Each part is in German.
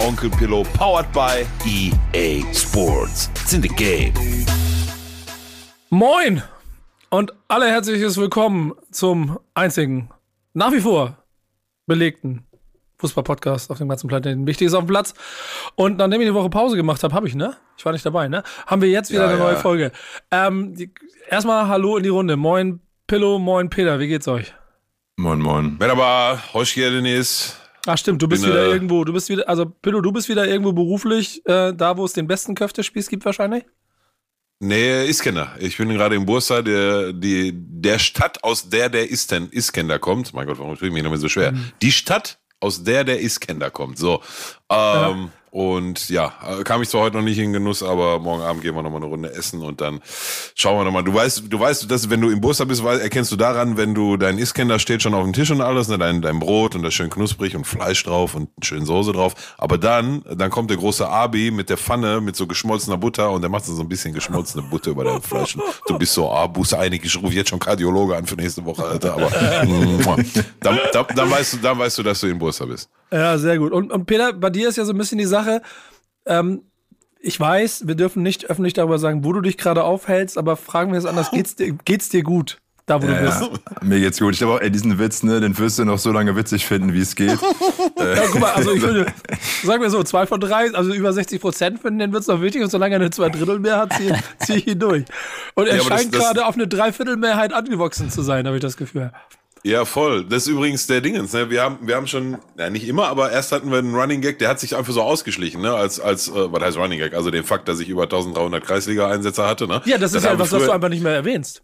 Onkel Pillow, powered by EA Sports. It's in the game. Moin und alle herzliches Willkommen zum einzigen, nach wie vor belegten Fußball-Podcast auf dem ganzen Planeten. Wichtig ist auf dem Platz. Und nachdem ich die Woche Pause gemacht habe, habe ich, ne? Ich war nicht dabei, ne? Haben wir jetzt wieder Ja, eine ja. neue Folge. Ähm, die, erstmal Hallo in die Runde. Moin Pillow, moin Peter, wie geht's euch? Moin, moin. Merhaba, hoş geldiniz. Ach stimmt, du bist Bin, wieder äh, irgendwo, du bist wieder, also Pillow, du bist wieder irgendwo beruflich, äh, da wo es den besten Köftespieß gibt wahrscheinlich? Nee, Iskender. Ich bin gerade in Bursa, der, die, der Stadt, aus der der Isten, Iskender kommt. Mein Gott, warum tue ich mich noch mal so schwer? Mhm. Die Stadt, aus der der Iskender kommt. So. Ähm, Und ja, äh, kam ich zwar heute noch nicht in Genuss, aber morgen Abend gehen wir noch mal eine Runde essen und dann schauen wir noch mal. Du weißt, du weißt, dass wenn du im Bursa bist, erkennst du daran, wenn du dein Iskender steht schon auf dem Tisch und alles, ne, dein, dein Brot und das schön knusprig und Fleisch drauf und schön Soße drauf. Aber dann, dann kommt der große Abi mit der Pfanne mit so geschmolzener Butter und der macht so ein bisschen geschmolzene Butter über dein Fleisch. Du bist so, ah, Buße einig, ich rufe jetzt schon Kardiologe an für nächste Woche, Alter. Aber dann, dann, dann weißt du, dann weißt du, dass du in Bursa bist. Ja, sehr gut. Und, und Peter, bei dir ist ja so ein bisschen die Sache, ähm, ich weiß, wir dürfen nicht öffentlich darüber sagen, wo du dich gerade aufhältst, aber fragen wir es anders, geht's dir, geht's dir gut, da wo du Ja, bist? ja. Mir geht's gut. Ich glaube auch, ey, diesen Witz, ne, den wirst du noch so lange witzig finden, wie es geht. Ja, guck mal, also ich würde, sagen wir so, zwei von drei, also über 60 Prozent finden, den wird's noch wichtig und solange er eine Zweidrittelmehrheit hat, ziehe zieh ich ihn durch. Und er Ja, scheint gerade auf eine Dreiviertelmehrheit angewachsen zu sein, habe ich das Gefühl. Ja, voll. Das ist übrigens der Dingens. Ne? Wir haben, wir haben schon, ja, nicht immer, aber erst hatten wir einen Running Gag, der hat sich einfach so ausgeschlichen, ne? Als, als, äh, was heißt Running Gag? Also den Fakt, dass ich über 1300 Kreisliga-Einsätze hatte, ne? Ja, das ist ja wir was, was du einfach nicht mehr erwähnst.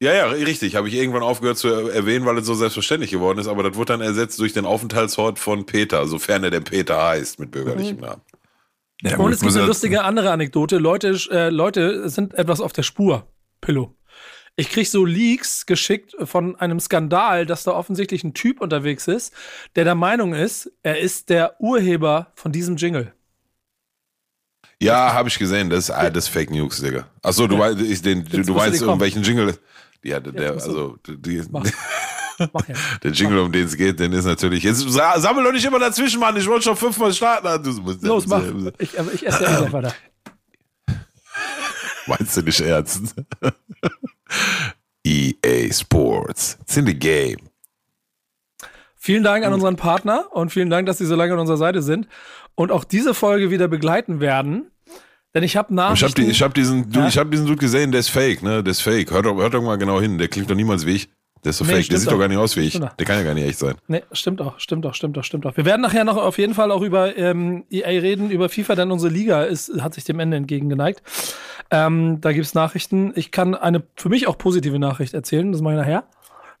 Ja, ja, richtig. Habe ich irgendwann aufgehört zu er- erwähnen, weil es so selbstverständlich geworden ist, aber das wurde dann ersetzt durch den Aufenthaltsort von Peter, sofern er denn Peter heißt, mit bürgerlichem Mhm. Namen. Ja, Und es gibt eine lustige andere Anekdote. Leute, äh, Leute sind etwas auf der Spur. Pillow. Ich krieg so Leaks geschickt von einem Skandal, dass da offensichtlich ein Typ unterwegs ist, der der Meinung ist, er ist der Urheber von diesem Jingle. Ja, habe ich gesehen. Das ist, ah, das ist Fake News, Digga. Ach so, du, weißt, ich, den, du, du meinst, um welchen Jingle. Ja, der, der also, die, Mach. Mach jetzt. Der Jingle, um den es geht, den ist natürlich. Jetzt sa- sammel doch nicht immer dazwischen, Mann. Ich wollte schon fünfmal starten. Du musst, Los, mach. Ich, ich esse ja eh weiter. Meinst du nicht ernst? EA Sports. It's in the game. Vielen Dank an unseren Partner und vielen Dank, dass Sie so lange an unserer Seite sind und auch diese Folge wieder begleiten werden. Denn ich habe Ich habe die, hab diesen, Ja? ich hab diesen Dude gesehen, der ist fake, ne? Der ist fake. Hört doch, hört doch mal genau hin. Der klingt doch niemals wie ich. Der ist so Nee, fake. Der sieht doch doch. gar nicht aus wie ich. Der kann ja gar nicht echt sein. Nee, stimmt auch, stimmt auch, stimmt auch, stimmt auch. Wir werden nachher noch auf jeden Fall auch über ähm, EA reden, über FIFA, denn unsere Liga ist, hat sich dem Ende entgegengeneigt. Ähm, da gibt's Nachrichten. Ich kann eine für mich auch positive Nachricht erzählen, das mache ich nachher.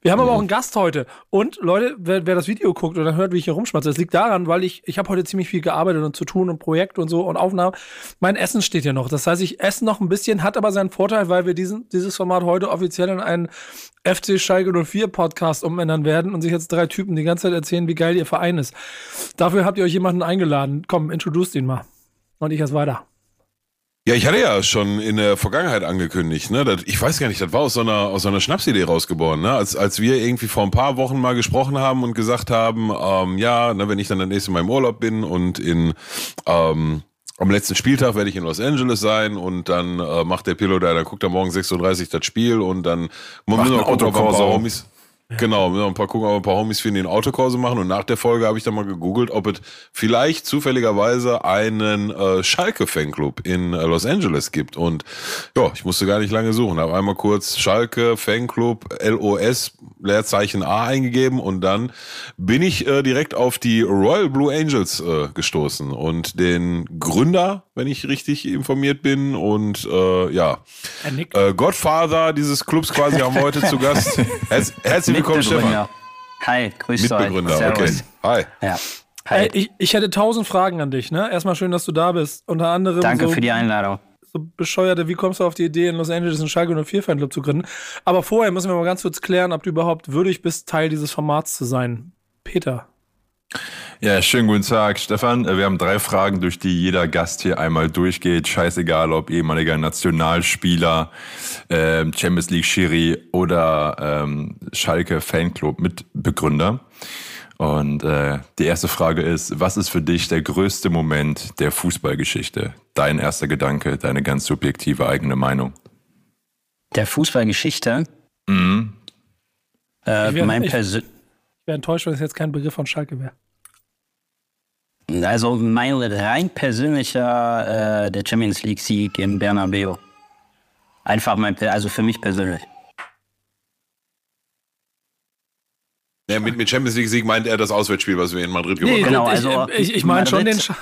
Wir haben aber auch einen Gast heute. Und Leute, wer, wer das Video guckt oder hört, wie ich hier rumschmatze, das liegt daran, weil ich, ich habe heute ziemlich viel gearbeitet und zu tun und Projekt und so und Aufnahmen. Mein Essen steht hier noch. Das heißt, ich esse noch ein bisschen, hat aber seinen Vorteil, weil wir diesen, dieses Format heute offiziell in einen FC Schalke 04 Podcast umändern werden und sich jetzt drei Typen die ganze Zeit erzählen, wie geil ihr Verein ist. Dafür habt ihr euch jemanden eingeladen. Komm, introduce ihn mal. Und ich erst weiter. Ja, ich hatte ja schon in der Vergangenheit angekündigt, ne? Das, ich weiß gar nicht, das war aus so einer, aus so einer Schnapsidee rausgeboren, ne? Als, als wir irgendwie vor ein paar Wochen mal gesprochen haben und gesagt haben, ähm, ja, ne, wenn ich dann das nächste Mal im Urlaub bin und in, ähm, am letzten Spieltag werde ich in Los Angeles sein und dann äh, macht der Pilot da, dann guckt er morgen 6.30 Uhr das Spiel und dann müssen wir ein gucken, ob ein paar. Homies. Genau, müssen wir ein paar gucken, ob ein paar Homies die einen Autokurse machen. Und nach der Folge habe ich dann mal gegoogelt, ob es vielleicht zufälligerweise einen äh, Schalke-Fanclub in äh, Los Angeles gibt. Und ja, ich musste gar nicht lange suchen. Habe einmal kurz Schalke Fanclub LOS Leerzeichen A eingegeben und dann bin ich äh, direkt auf die Royal Blue Angels äh, gestoßen und den Gründer, wenn ich richtig informiert bin und äh, ja, äh, Godfather dieses Clubs quasi haben wir heute zu Gast. Herz, herzlich willkommen, Stefan. Mitbegründer. Hi, grüß euch. Mitbegründer, okay. Hi. Ja. Ey, Hi. ich, ich hätte tausend Fragen an dich, ne? Erstmal schön, dass du da bist. Unter anderem Danke so, für die Einladung. so bescheuerte, wie kommst du auf die Idee, in Los Angeles einen Schalke 04 Fanclub zu gründen? Aber vorher müssen wir mal ganz kurz klären, ob du überhaupt würdig bist, Teil dieses Formats zu sein. Peter. Ja, schönen guten Tag, Stefan. Wir haben drei Fragen, durch die jeder Gast hier einmal durchgeht. Scheißegal, ob ehemaliger Nationalspieler, äh, Champions League Schiri oder ähm, Schalke Fanclub Mitbegründer. Und äh, die erste Frage ist, was ist für dich der größte Moment der Fußballgeschichte? Dein erster Gedanke, deine ganz subjektive eigene Meinung. Der Fußballgeschichte? Mhm. Äh, ich wäre wär enttäuscht, wenn es jetzt kein Begriff von Schalke wäre. Also mein rein persönlicher äh, der Champions League Sieg im Bernabeu. Einfach mein, also für mich persönlich. Ja, mit, mit Champions League Sieg meint er das Auswärtsspiel, was wir in Madrid gewonnen nee, haben. Genau, also ich, ich, ich meine schon den. Sch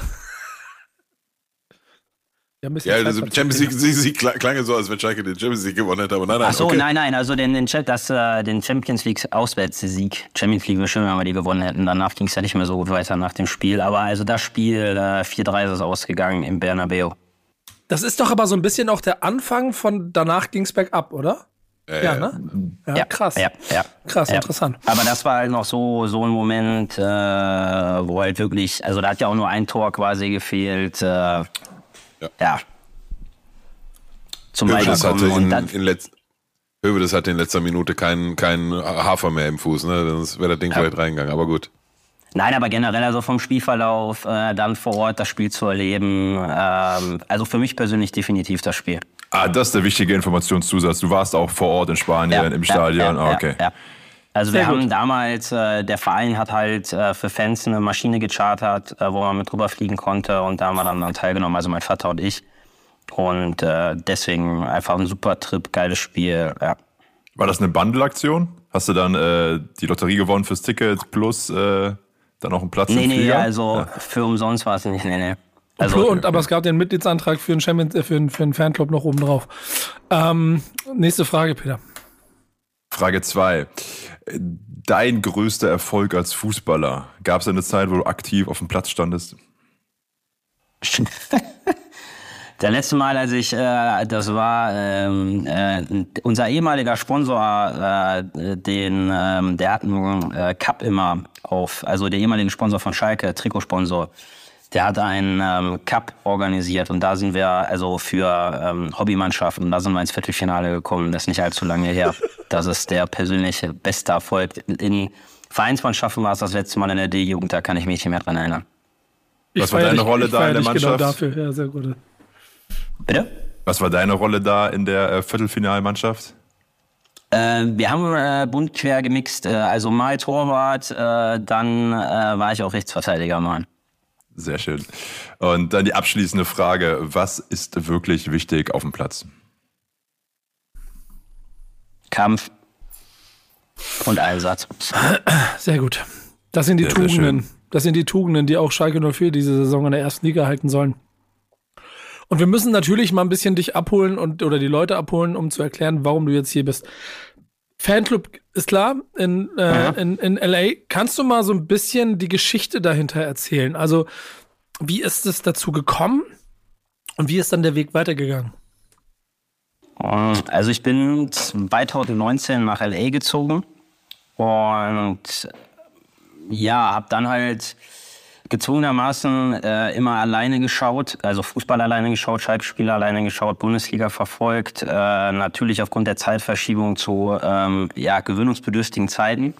ja, also Champions League Sieg klang so, als wenn Schalke den Champions League gewonnen hätte, aber nein, nein. Ach so, okay. nein, nein, also den, den, das, äh, den Champions League Auswärtssieg. Champions League wäre schön, wenn wir die gewonnen hätten. Danach ging es ja nicht mehr so gut weiter nach dem Spiel. Aber also das Spiel, äh, 4-3 ist es ausgegangen im Bernabeu. Das ist doch aber so ein bisschen auch der Anfang von danach ging es bergab, oder? Äh, ja, ne? Ja, Ja, krass. Ja, ja. Krass, Ja. interessant. Aber das war halt noch so, so ein Moment, äh, wo halt wirklich, also da hat ja auch nur ein Tor quasi gefehlt. Äh, ja. Zum Hövedes hatte Weiterkommen. Und in, dann, in letz Hövedes hatte in letzter Minute keinen keinen Hafer mehr im Fuß, ne? Sonst wäre das Ding Ja. vielleicht reingegangen, aber gut. Nein, aber generell also vom Spielverlauf, äh, dann vor Ort das Spiel zu erleben. Ähm, also für mich persönlich definitiv das Spiel. Ah, das ist der wichtige Informationszusatz. Du warst auch vor Ort in Spanien, im Stadion. Ja, ah, ja, okay. Ja, Also Sehr wir gut. haben damals, äh, der Verein hat halt äh, für Fans eine Maschine gechartert, äh, wo man mit drüber fliegen konnte und da haben wir dann, dann teilgenommen, also mein Vater und ich. Und äh, deswegen einfach ein super Trip, geiles Spiel. Ja. War das eine Bandelaktion? Hast du dann äh, die Lotterie gewonnen fürs Ticket plus äh, dann auch einen Platz Nee, im nee, Flieger? also für umsonst war es nicht. Nee, nee. Also, Also, und, aber es gab den Mitgliedsantrag für einen, Champions, äh, für einen, für einen Fanclub noch oben drauf. Ähm, nächste Frage, Peter. Frage zwei. Dein größter Erfolg als Fußballer? Gab es eine Zeit, wo du aktiv auf dem Platz standest? Der letzte Mal, als ich, äh, das war ähm, äh, unser ehemaliger Sponsor, äh, den, ähm, der hat einen äh, Cup immer auf, also der ehemalige Sponsor von Schalke, Trikotsponsor, der hat einen ähm, Cup organisiert und da sind wir also für ähm, Hobbymannschaften, da sind wir ins Viertelfinale gekommen, das ist nicht allzu lange her. Das ist der persönliche beste Erfolg. In Vereinsmannschaften war es das letzte Mal in der D-Jugend, da kann ich mich nicht mehr dran erinnern. Ich Was war deine dich- Rolle da in der Genau Mannschaft? dafür. Ja, sehr gut. Bitte? Was war deine Rolle da in der äh, Viertelfinalmannschaft? Äh, wir haben äh, bunt quer gemixt, äh, also mal Torwart, äh, dann äh, war ich auch Rechtsverteidiger mal. Sehr schön. Und dann die abschließende Frage. Was ist wirklich wichtig auf dem Platz? Kampf und Einsatz. Sehr gut. Das sind die Sehr, sehr Tugenden. schön. Das sind die Tugenden, die auch Schalke 04 diese Saison in der ersten Liga halten sollen. Und wir müssen natürlich mal ein bisschen dich abholen und oder die Leute abholen, um zu erklären, warum du jetzt hier bist. Fanclub ist klar in, äh, in, in LA. Kannst du mal so ein bisschen die Geschichte dahinter erzählen? Also, wie ist es dazu gekommen und wie ist dann der Weg weitergegangen? Also ich bin 2019 nach LA gezogen und ja, habe dann halt gezwungenermaßen äh, immer alleine geschaut, also Fußball alleine geschaut, Schalke-Spiele alleine geschaut, Bundesliga verfolgt, äh, natürlich aufgrund der Zeitverschiebung zu ähm, ja, gewöhnungsbedürftigen Zeiten.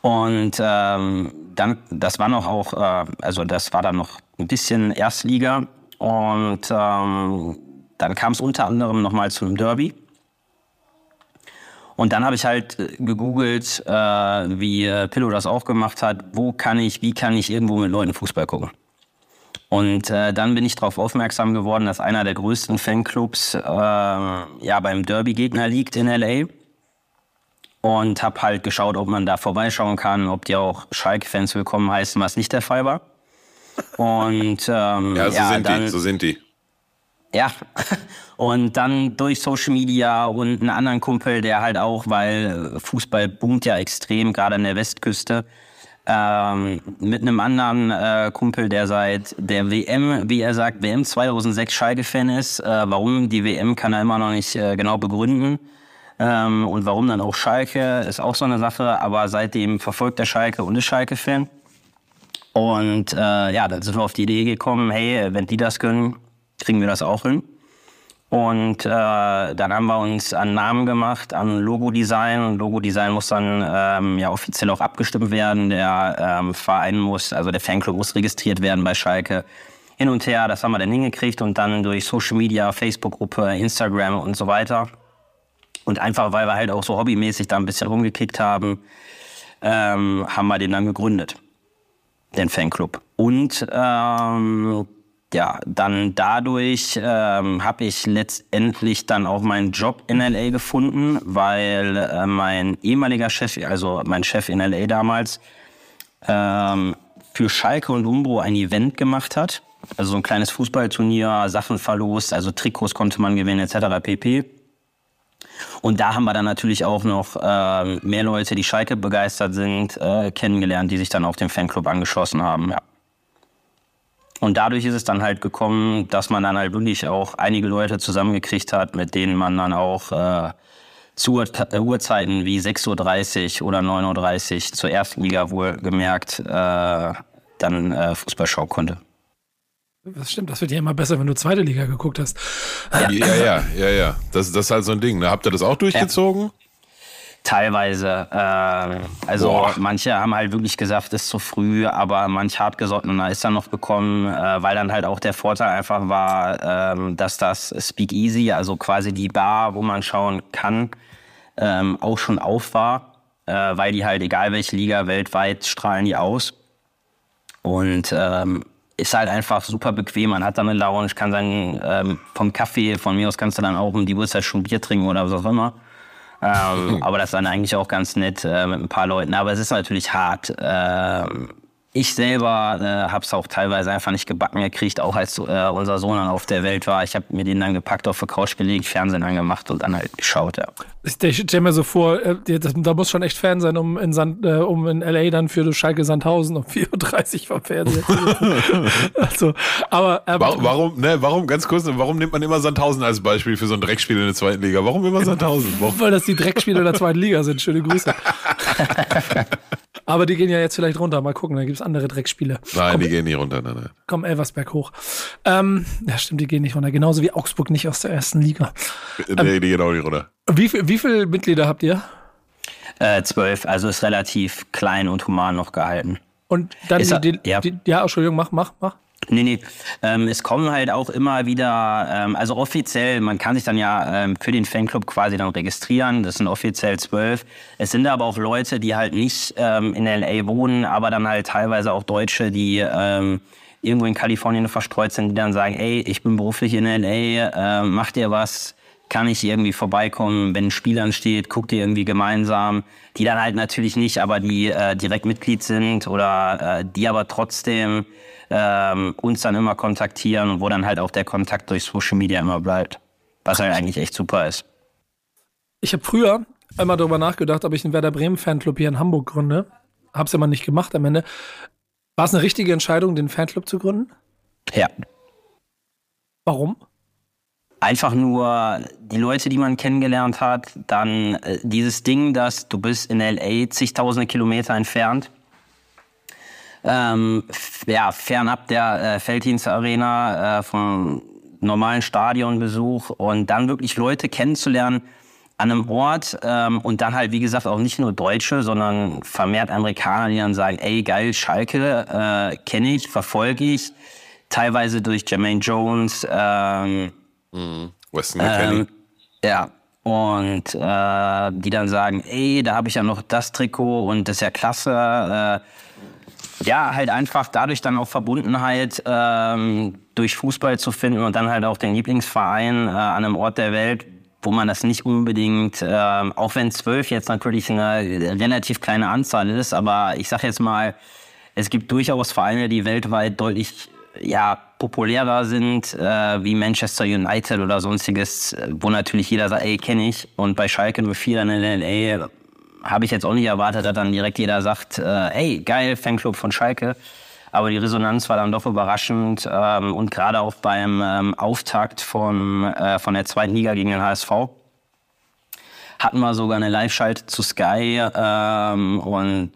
Und ähm, dann, das war noch auch, äh, also das war dann noch ein bisschen Erstliga und ähm, dann kam es unter anderem nochmal zu einem Derby. Und dann habe ich halt äh, gegoogelt, äh, wie äh, Pillow das auch gemacht hat, wo kann ich, wie kann ich irgendwo mit Leuten Fußball gucken. Und äh, dann bin ich darauf aufmerksam geworden, dass einer der größten Fanclubs äh, ja beim Derby-Gegner liegt in LA. Und habe halt geschaut, ob man da vorbeischauen kann, ob die auch Schalke-Fans willkommen heißen, was nicht der Fall war. Und ähm, Ja, so ja, sind dann, die, so sind die. ja, und dann durch Social Media und einen anderen Kumpel, der halt auch, weil Fußball boomt ja extrem, gerade an der Westküste, ähm, mit einem anderen äh, Kumpel, der seit der WM, wie er sagt, WM 2006 Schalke-Fan ist. Äh, warum die WM kann er immer noch nicht äh, genau begründen. Ähm, und warum dann auch Schalke, ist auch so eine Sache. Aber seitdem verfolgt er Schalke und ist Schalke-Fan. Und äh, ja, dann sind wir auf die Idee gekommen, hey, wenn die das können, kriegen wir das auch hin. Und äh, dann haben wir uns an Namen gemacht, an Logo-Design. Logo-Design muss dann ähm, ja offiziell auch abgestimmt werden. Der ähm, Verein muss, also der Fanclub muss registriert werden bei Schalke. Hin und her, das haben wir dann hingekriegt und dann durch Social Media, Facebook-Gruppe, Instagram und so weiter. Und einfach, weil wir halt auch so hobbymäßig da ein bisschen rumgekickt haben, ähm, haben wir den dann gegründet, den Fanclub. Und ähm, ja, dann dadurch ähm, habe ich letztendlich dann auch meinen Job in LA gefunden, weil äh, mein ehemaliger Chef, also mein Chef in LA damals, ähm, für Schalke und Umbro ein Event gemacht hat. Also so ein kleines Fußballturnier, Sachen verlost, also Trikots konnte man gewinnen etc. pp. Und da haben wir dann natürlich auch noch äh, mehr Leute, die Schalke begeistert sind, äh, kennengelernt, die sich dann auf den Fanclub angeschlossen haben. Ja. Und dadurch ist es dann halt gekommen, dass man dann halt wirklich auch einige Leute zusammengekriegt hat, mit denen man dann auch äh, zu äh, Uhrzeiten wie 6.30 Uhr oder 9.30 Uhr zur ersten Liga wohl gemerkt äh, dann äh, Fußball schauen konnte. Das stimmt, das wird ja immer besser, wenn du zweite Liga geguckt hast. Ja, ja, ja, ja. ja. Das, das ist halt so ein Ding. Ne? Habt ihr das auch durchgezogen? Ja. Teilweise. Äh, also Boah. manche haben halt wirklich gesagt, ist zu früh, aber manch hartgesottener ist dann noch gekommen, äh, weil dann halt auch der Vorteil einfach war, äh, dass das Speakeasy, also quasi die Bar, wo man schauen kann, ähm, auch schon auf war, äh, weil die halt, egal welche Liga weltweit, strahlen die aus. Und ähm, ist halt einfach super bequem. Man hat dann eine Lounge, kann sagen, ähm, vom Kaffee, von mir aus kannst du dann auch um die Uhrzeit schon Bier trinken oder was auch immer. Ähm, aber das ist dann eigentlich auch ganz nett äh, mit ein paar Leuten. Aber es ist natürlich hart. Ähm, ich selber äh, habe es auch teilweise einfach nicht gebacken gekriegt, auch als äh, unser Sohn dann auf der Welt war. Ich habe mir den dann gepackt, auf der Couch gelegt, Fernsehen angemacht und dann halt geschaut. Ja. Ich stelle mir so vor, äh, das, da muss schon echt Fan sein, um in, Sand, äh, um in L.A. dann für Schalke Sandhausen um 4.30 Uhr vom Fernseher zu also, aber, äh, warum, warum, ne, warum, ganz kurz, warum nimmt man immer Sandhausen als Beispiel für so ein Dreckspiel in der zweiten Liga? Warum immer Sandhausen? Warum? Weil das die Dreckspiele in der zweiten Liga sind. Schöne Grüße. Aber die gehen ja jetzt vielleicht runter. Mal gucken, da gibt es andere Dreckspiele. Nein, komm, die gehen nicht runter. Nein, nein. Komm, Elversberg hoch. Ähm, ja, stimmt, die gehen nicht runter. Genauso wie Augsburg nicht aus der ersten Liga. Nee, ähm, die gehen auch nicht runter. Wie, wie viele Mitglieder habt ihr? Äh, zwölf. Also ist relativ klein und human noch gehalten. Und dann ist die, die, ja. Die, ja, Entschuldigung, mach, mach, mach. Nee, nee. Ähm, es kommen halt auch immer wieder, ähm, also offiziell, man kann sich dann ja ähm, für den Fanclub quasi dann registrieren. Das sind offiziell zwölf. Es sind aber auch Leute, die halt nicht ähm, in LA wohnen, aber dann halt teilweise auch Deutsche, die ähm, irgendwo in Kalifornien verstreut sind, die dann sagen, ey, ich bin beruflich in LA, äh, macht ihr was? Kann ich irgendwie vorbeikommen, wenn ein Spiel ansteht, guckt ihr irgendwie gemeinsam, die dann halt natürlich nicht, aber die äh, direkt Mitglied sind oder äh, die aber trotzdem ähm, uns dann immer kontaktieren und wo dann halt auch der Kontakt durch Social Media immer bleibt. Was halt eigentlich echt super ist. Ich habe früher einmal darüber nachgedacht, ob ich einen Werder Bremen Fanclub hier in Hamburg gründe. Hab's immer nicht gemacht am Ende. War es eine richtige Entscheidung, den Fanclub zu gründen? Ja. Warum? Einfach nur die Leute, die man kennengelernt hat, dann äh, dieses Ding, dass du bist in LA zigtausende Kilometer entfernt. Ähm, ja, fernab der äh, Felddienst Arena, äh, vom normalen Stadionbesuch und dann wirklich Leute kennenzulernen an einem Ort ähm, und dann halt, wie gesagt, auch nicht nur Deutsche, sondern vermehrt Amerikaner, die dann sagen, ey, geil, Schalke, äh, kenne ich, verfolge ich, teilweise durch Jermaine Jones, ähm, mhm. Weston ähm, Ja, und äh, die dann sagen, ey, da habe ich ja noch das Trikot und das ist ja klasse. Äh, ja, halt einfach dadurch dann auch Verbundenheit ähm, durch Fußball zu finden und dann halt auch den Lieblingsverein äh, an einem Ort der Welt, wo man das nicht unbedingt, äh, auch wenn zwölf jetzt natürlich eine relativ kleine Anzahl ist, aber ich sag jetzt mal, es gibt durchaus Vereine, die weltweit deutlich ja, populärer sind, äh, wie Manchester United oder sonstiges, wo natürlich jeder sagt, ey, kenne ich. Und bei Schalke 04 in LA habe ich jetzt auch nicht erwartet, dass dann direkt jeder sagt, äh, ey, geil, Fanclub von Schalke. Aber die Resonanz war dann doch überraschend ähm, und gerade auch beim ähm, Auftakt von, äh, von der zweiten Liga gegen den HSV hatten wir sogar eine Live-Schalte zu Sky ähm, und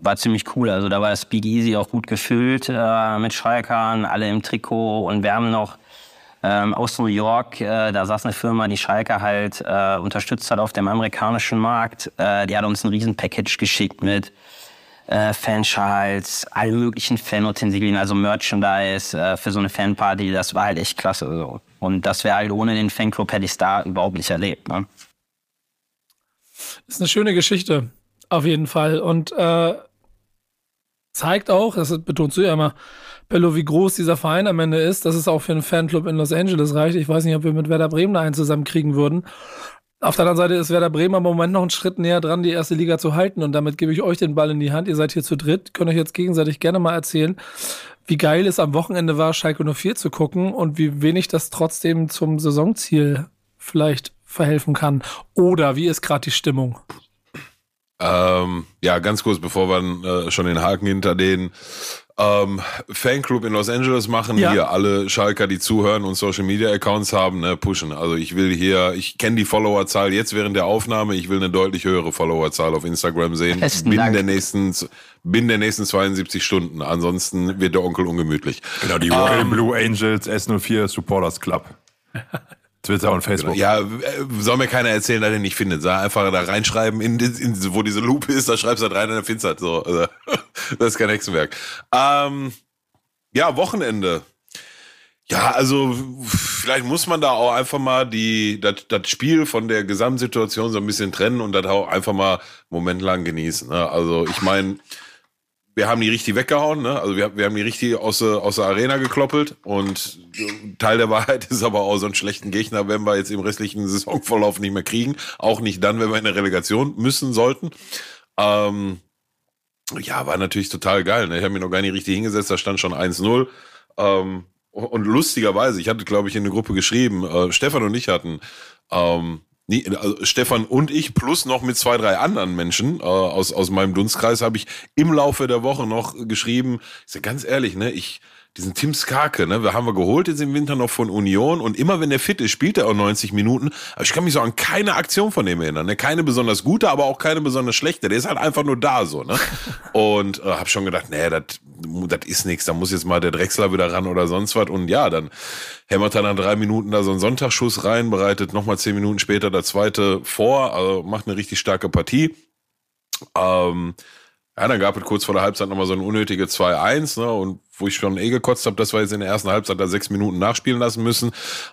war ziemlich cool. Also da war das Big Easy auch gut gefüllt äh, mit Schalkern, alle im Trikot und wir haben noch ähm, aus New York, äh, da saß eine Firma, die Schalke halt äh, unterstützt hat auf dem amerikanischen Markt. Äh, die hat uns ein riesen Package geschickt mit äh, Fanschals, allen möglichen Fanutensilien, also Merchandise äh, für so eine Fanparty. Das war halt echt klasse. So. Und das wäre halt ohne den Fanclub hätte ich da überhaupt nicht erlebt. Ne? Ist eine schöne Geschichte, auf jeden Fall. Und äh, zeigt auch, das betonst du ja immer, Bello, wie groß dieser Verein am Ende ist, dass es auch für einen Fanclub in Los Angeles reicht. Ich weiß nicht, ob wir mit Werder Bremen da einen zusammenkriegen würden. Auf der anderen Seite ist Werder Bremen im Moment noch einen Schritt näher dran, die erste Liga zu halten. Und damit gebe ich euch den Ball in die Hand. Ihr seid hier zu dritt, könnt euch jetzt gegenseitig gerne mal erzählen, wie geil es am Wochenende war, Schalke 04 zu gucken und wie wenig das trotzdem zum Saisonziel vielleicht verhelfen kann. Oder wie ist gerade die Stimmung? Ähm, ja, ganz kurz, bevor wir äh, schon den Haken hinter den ähm, Fanclub in Los Angeles machen, ja. hier alle Schalker, die zuhören und Social Media Accounts haben, ne, pushen. Also ich will hier, ich kenne die Followerzahl jetzt während der Aufnahme, ich will eine deutlich höhere Followerzahl auf Instagram sehen. Besten bin Dank. der nächsten, bin der nächsten 72 Stunden. Ansonsten wird der Onkel ungemütlich. Genau, die Royal Blue Angels S04 Supporters Club. Twitter und Facebook. Ja, äh, soll mir keiner erzählen, dass er nicht findet. Sag einfach da reinschreiben, in, in, wo diese Lupe ist, da schreibst du halt rein und dann findest du halt so. Also, das ist kein Hexenwerk. Ähm, ja, Wochenende. Ja, also vielleicht muss man da auch einfach mal die das, das Spiel von der Gesamtsituation so ein bisschen trennen und das auch einfach mal einen Moment lang genießen. Ne? Also ich meine, wir haben die richtig weggehauen, ne? Also wir, wir haben die richtig aus, aus der Arena gekloppelt und Teil der Wahrheit ist aber auch so einen schlechten Gegner, wenn wir jetzt im restlichen Saisonverlauf nicht mehr kriegen. Auch nicht dann, wenn wir in der Relegation müssen sollten. Ähm, ja, war natürlich total geil. Ne? Ich habe mich noch gar nicht richtig hingesetzt, da stand schon 1-0. Ähm, und lustigerweise, ich hatte, glaube ich, in eine Gruppe geschrieben, äh, Stefan und ich hatten ähm, nie, also Stefan und ich plus noch mit zwei, drei anderen Menschen äh, aus, aus meinem Dunstkreis habe ich im Laufe der Woche noch geschrieben. Ich sag ganz ehrlich, ne, ich, diesen Tim Skarke, ne, wir haben wir geholt jetzt im Winter noch von Union und immer wenn der fit ist, spielt er auch 90 Minuten. Aber ich kann mich so an keine Aktion von dem erinnern, ne? keine besonders gute, aber auch keine besonders schlechte. Der ist halt einfach nur da so, ne? Und äh, habe schon gedacht, nee, das das ist nichts, da muss jetzt mal der Drechsler wieder ran oder sonst was. Und ja, dann hämmert er nach drei Minuten da so einen Sonntagsschuss rein, bereitet nochmal zehn Minuten später der zweite vor, also macht eine richtig starke Partie. Ähm, ja, dann gab es kurz vor der Halbzeit nochmal so ein unnötige 2-1, ne? Und wo ich schon eh gekotzt habe, dass wir jetzt in der ersten Halbzeit da sechs Minuten nachspielen lassen müssen.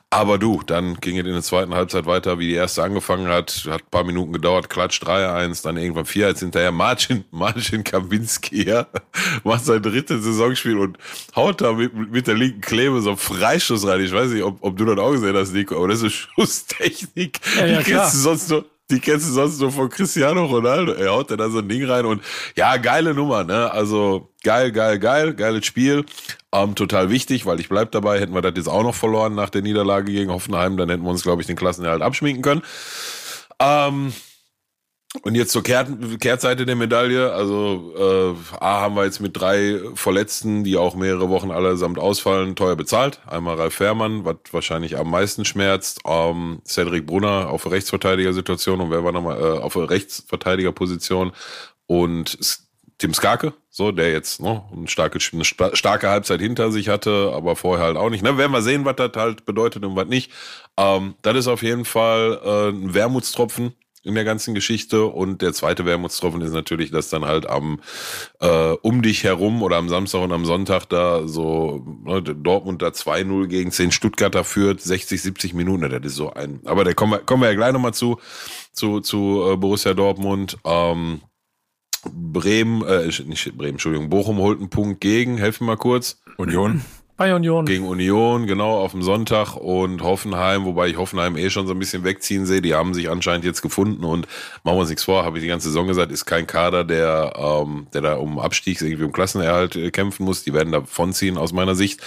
Aber du, dann ging es in der zweiten Halbzeit weiter, wie die erste angefangen hat. Hat ein paar Minuten gedauert, Klatsch 3-1, dann irgendwann 4-1 hinterher. Marcin, Marcin Kawinski, ja, macht sein drittes Saisonspiel und haut da mit, mit der linken Klebe so einen Freischuss rein. Ich weiß nicht, ob, ob du das auch gesehen hast, Nico, aber das ist Schusstechnik. Ja, ja, die du sonst nur. Die kennst du sonst nur von Cristiano Ronaldo. Er haut da so ein Ding rein und ja, geile Nummer, ne? Also geil, geil, geil, geiles Spiel. Ähm, total wichtig, weil ich bleib dabei, hätten wir das jetzt auch noch verloren nach der Niederlage gegen Hoffenheim, dann hätten wir uns, glaube ich, den Klassenerhalt abschminken können. Ähm, und jetzt zur Kehrt, Kehrtseite der Medaille. Also äh, A haben wir jetzt mit drei Verletzten, die auch mehrere Wochen allesamt ausfallen, teuer bezahlt. Einmal Ralf Fährmann, was wahrscheinlich am meisten schmerzt. Ähm, Cedric Brunner auf Rechtsverteidigersituation und wer war nochmal äh, auf Rechtsverteidigerposition und Tim Skarke, so der jetzt ne, eine, starke, eine sta- starke Halbzeit hinter sich hatte, aber vorher halt auch nicht. Ne, werden wir sehen, was das halt bedeutet und was nicht. Ähm, das ist auf jeden Fall äh, ein Wermutstropfen in der ganzen Geschichte. Und der zweite Wermutstropfen ist natürlich, dass dann halt am äh, um dich herum oder am Samstag und am Sonntag da so ne, Dortmund da 2-0 gegen 10 Stuttgarter führt, 60, 70 Minuten, das ist so ein. Aber da kommen wir, kommen wir ja gleich nochmal zu, zu, zu äh, Borussia Dortmund. Ähm, Bremen, äh, nicht Bremen, Entschuldigung, Bochum holt einen Punkt gegen, helfen mal kurz. Union. Bei Union. Gegen Union, genau, auf dem Sonntag und Hoffenheim, wobei ich Hoffenheim eh schon so ein bisschen wegziehen sehe. Die haben sich anscheinend jetzt gefunden und machen wir uns nichts vor, habe ich die ganze Saison gesagt, ist kein Kader, der, ähm, der da um Abstieg, irgendwie um Klassenerhalt äh, kämpfen muss. Die werden davonziehen aus meiner Sicht.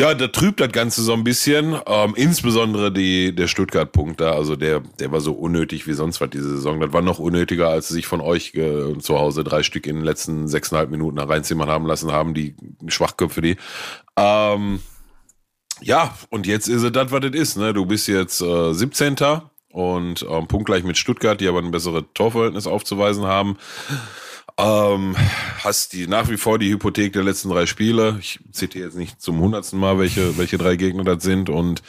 Ja, da trübt das Ganze so ein bisschen. Ähm, insbesondere die, der Stuttgart-Punkt da, also der, der war so unnötig wie sonst was diese Saison. Das war noch unnötiger, als sie sich von euch äh, zu Hause drei Stück in den letzten sechseinhalb Minuten reinzimmern haben lassen haben, die Schwachköpfe, die. Ähm, ja, und jetzt ist es das, was es ist. Ne? Du bist jetzt äh, 17. und ähm, punktgleich mit Stuttgart, die aber ein besseres Torverhältnis aufzuweisen haben. Ähm, hast die nach wie vor die Hypothek der letzten drei Spiele. Ich zitiere jetzt nicht zum hundertsten Mal, welche, welche drei Gegner das sind. Und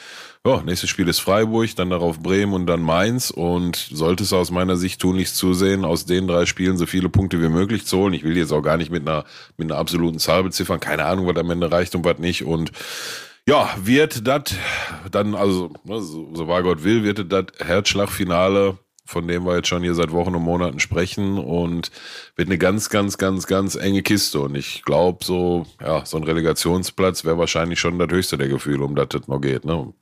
ja, nächstes Spiel ist Freiburg, dann darauf Bremen und dann Mainz. Und solltest du aus meiner Sicht tunlichst zusehen, aus den drei Spielen so viele Punkte wie möglich zu holen. Ich will jetzt auch gar nicht mit einer, mit einer absoluten Zahl beziffern. Keine Ahnung, was am Ende reicht und was nicht. Und ja, wird das dann, also, ne, so, so war Gott will, wird das Herzschlagfinale von dem wir jetzt schon hier seit Wochen und Monaten sprechen und wird eine ganz, ganz, ganz, ganz enge Kiste. Und ich glaube, so, ja, so ein Relegationsplatz wäre wahrscheinlich schon das höchste der Gefühle, um das das noch geht. Ne?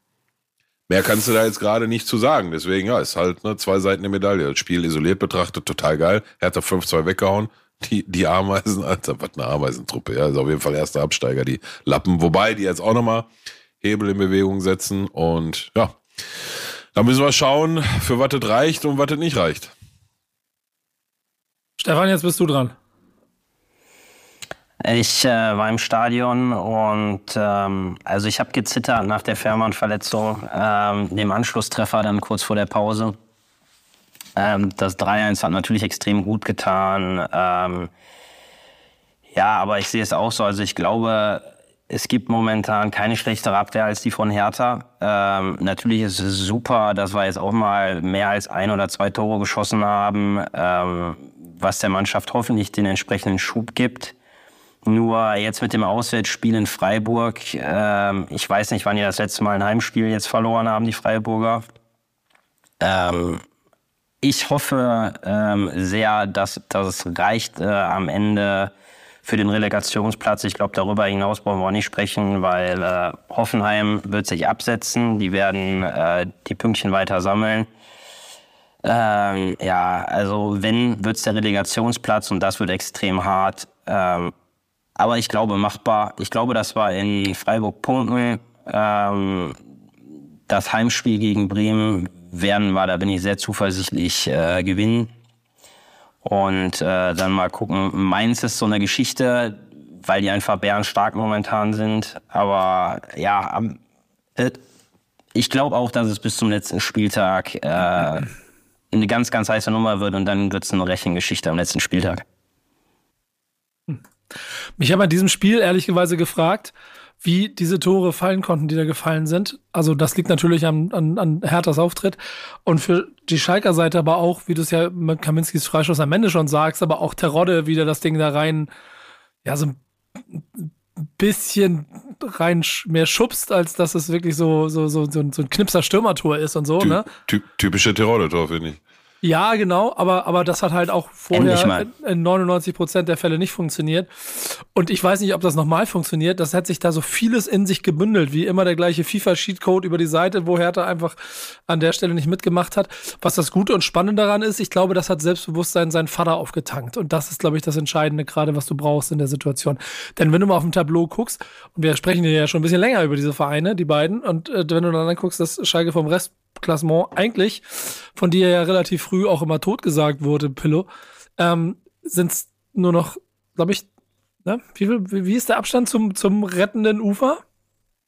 Mehr kannst du da jetzt gerade nicht zu sagen. Deswegen, ja, ist halt ne, zwei Seiten der Medaille. Das Spiel isoliert betrachtet, total geil. Er da 5-2 weggehauen. Die, die Ameisen, Alter, was eine Ameisentruppe, ja, ist auf jeden Fall erster Absteiger, die Lappen. Wobei die jetzt auch nochmal Hebel in Bewegung setzen und ja, da müssen wir schauen, für was das reicht und was das nicht reicht. Stefan, jetzt bist du dran. Ich äh, war im Stadion und ähm, also ich habe gezittert nach der Fährmann-Verletzung, ähm, dem Anschlusstreffer dann kurz vor der Pause. Ähm, das 3-1 hat natürlich extrem gut getan. Ähm, ja, aber ich sehe es auch so. Also ich glaube, es gibt momentan keine schlechtere Abwehr als die von Hertha. Ähm, natürlich ist es super, dass wir jetzt auch mal mehr als ein oder zwei Tore geschossen haben, ähm, was der Mannschaft hoffentlich den entsprechenden Schub gibt. Nur jetzt mit dem Auswärtsspiel in Freiburg, ähm, ich weiß nicht, wann die das letzte Mal ein Heimspiel jetzt verloren haben, die Freiburger. Ähm, ich hoffe ähm, sehr, dass, es reicht äh, am Ende für den Relegationsplatz. Ich glaube, darüber hinaus wollen wir auch nicht sprechen, weil äh, Hoffenheim wird sich absetzen. Die werden äh, die Pünktchen weiter sammeln. Ähm, ja, also wenn, wird es der Relegationsplatz und das wird extrem hart. Ähm, aber ich glaube machbar. Ich glaube, dass wir in Freiburg punkten. Ähm, das Heimspiel gegen Bremen werden wir, da bin ich sehr zuversichtlich, äh, gewinnen. Und äh, dann mal gucken, Mainz ist so eine Geschichte, weil die einfach bärenstark momentan sind. Aber ja, äh, ich glaube auch, dass es bis zum letzten Spieltag äh, eine ganz, ganz heiße Nummer wird und dann wird es eine Rechengeschichte am letzten Spieltag. Mich habe an diesem Spiel ehrlicherweise gefragt, wie diese Tore fallen konnten, die da gefallen sind. Also das liegt natürlich an, an, an Herthas Auftritt. Und für die Schalker Seite aber auch, wie du es ja mit Kaminskis Freischuss am Ende schon sagst, aber auch Terodde wieder das Ding da rein, ja, so ein bisschen rein mehr schubst, als dass es wirklich so, so, so, so, ein Knipser Stürmertor ist und so, Ty ne? Ty typische Terodde-Tor, finde ich. Ja, genau, aber, aber das hat halt auch vorher in 99 Prozent der Fälle nicht funktioniert. Und ich weiß nicht, ob das nochmal funktioniert. Das hat sich da so vieles in sich gebündelt, wie immer der gleiche FIFA-Sheetcode über die Seite, wo Hertha einfach an der Stelle nicht mitgemacht hat. Was das Gute und Spannende daran ist, ich glaube, das hat Selbstbewusstsein sein Vater aufgetankt. Und das ist, glaube ich, das Entscheidende, gerade was du brauchst in der Situation. Denn wenn du mal auf dem Tableau guckst, und wir sprechen ja schon ein bisschen länger über diese Vereine, die beiden, und äh, wenn du dann guckst, dass Schalke vom Rest Klassement eigentlich, von dir ja relativ früh auch immer totgesagt wurde, Pillow, ähm, sind es nur noch, glaube ich, ne? wie, wie, wie ist der Abstand zum, zum rettenden Ufer?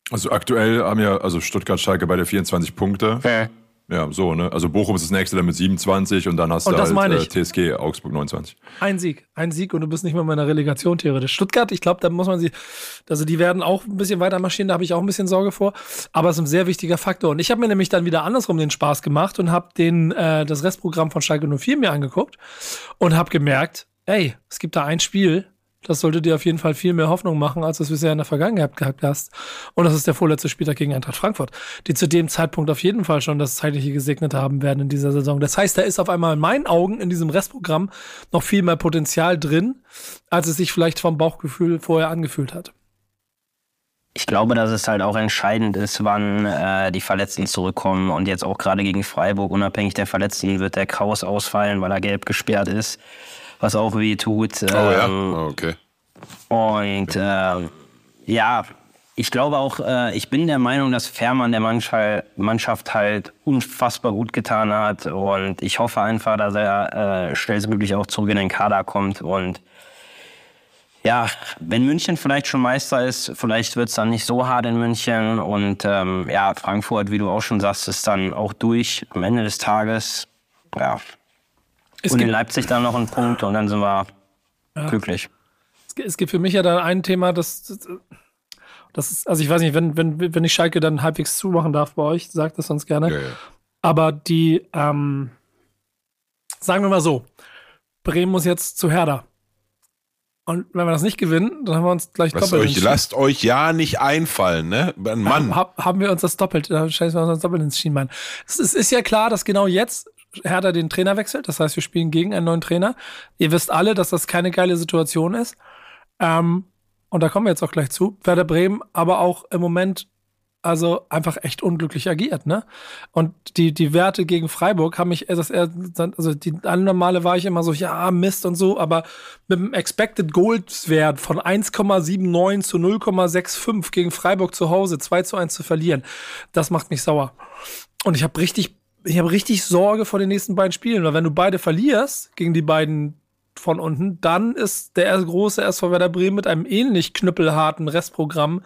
Also aktuell haben ja, also Stuttgart Schalke bei der 24 Punkte. Okay. Ja, so, ne? Also Bochum ist das nächste dann mit 27 und dann hast und du halt äh, TSG Augsburg 29. Ein Sieg, ein Sieg und du bist nicht mehr in meiner Relegation theoretisch. Stuttgart, ich glaube, da muss man sie, also die werden auch ein bisschen weiter marschieren, da habe ich auch ein bisschen Sorge vor, aber es ist ein sehr wichtiger Faktor. Und ich habe mir nämlich dann wieder andersrum den Spaß gemacht und habe den äh, das Restprogramm von Schalke 04 mir angeguckt und habe gemerkt, ey, es gibt da ein Spiel, das sollte dir auf jeden Fall viel mehr Hoffnung machen, als du es bisher in der Vergangenheit gehabt hast. Und das ist der vorletzte Spieltag gegen Eintracht Frankfurt, die zu dem Zeitpunkt auf jeden Fall schon das Zeitliche gesegnet haben werden in dieser Saison. Das heißt, da ist auf einmal in meinen Augen in diesem Restprogramm noch viel mehr Potenzial drin, als es sich vielleicht vom Bauchgefühl vorher angefühlt hat. Ich glaube, dass es halt auch entscheidend ist, wann äh, die Verletzten zurückkommen. Und jetzt auch gerade gegen Freiburg, unabhängig der Verletzten, wird der Kraus ausfallen, weil er gelb gesperrt ist was auch weh tut. Oh ja, ähm, oh, okay. Und äh, ja, ich glaube auch, äh, ich bin der Meinung, dass Fährmann der Mannschaft, Mannschaft halt unfassbar gut getan hat. Und ich hoffe einfach, dass er äh, schnellstmöglich auch zurück in den Kader kommt. Und ja, wenn München vielleicht schon Meister ist, vielleicht wird es dann nicht so hart in München. Und ähm, ja, Frankfurt, wie du auch schon sagst, ist dann auch durch am Ende des Tages. Ja. Es und in gibt- Leipzig dann noch ein Punkt und dann sind wir glücklich. Es gibt- Es für mich ja da ein Thema, das, das- das ist, also ich weiß nicht, wenn, wenn, wenn ich Schalke dann halbwegs zumachen darf bei euch, sagt das sonst gerne. Ja, ja. Aber die, ähm, sagen wir mal so, Bremen muss jetzt zu Herder. Und wenn wir das nicht gewinnen, dann haben wir uns gleich Lasst doppelt euch, lasst euch ja nicht einfallen, ne? Mann. Hab, haben wir uns das doppelt, scheiße, wir uns das doppelt ins Schienbein. Es ist, ist ja klar, dass genau jetzt Hertha den Trainer wechselt. Das heißt, wir spielen gegen einen neuen Trainer. Ihr wisst alle, dass das keine geile Situation ist. Ähm, und da kommen wir jetzt auch gleich zu. Werder Bremen, aber auch im Moment also einfach echt unglücklich agiert, ne? Und die, die Werte gegen Freiburg haben mich, das, also die anderen Male war ich immer so, ja, Mist und so, aber mit einem Expected Goals Wert von 1,79 zu 0,65 gegen Freiburg zu Hause 2 zu 1 zu verlieren, das macht mich sauer. Und ich habe richtig, ich habe richtig Sorge vor den nächsten beiden Spielen, weil wenn du beide verlierst gegen die beiden von unten, dann ist der große SV Werder Bremen mit einem ähnlich knüppelharten Restprogramm,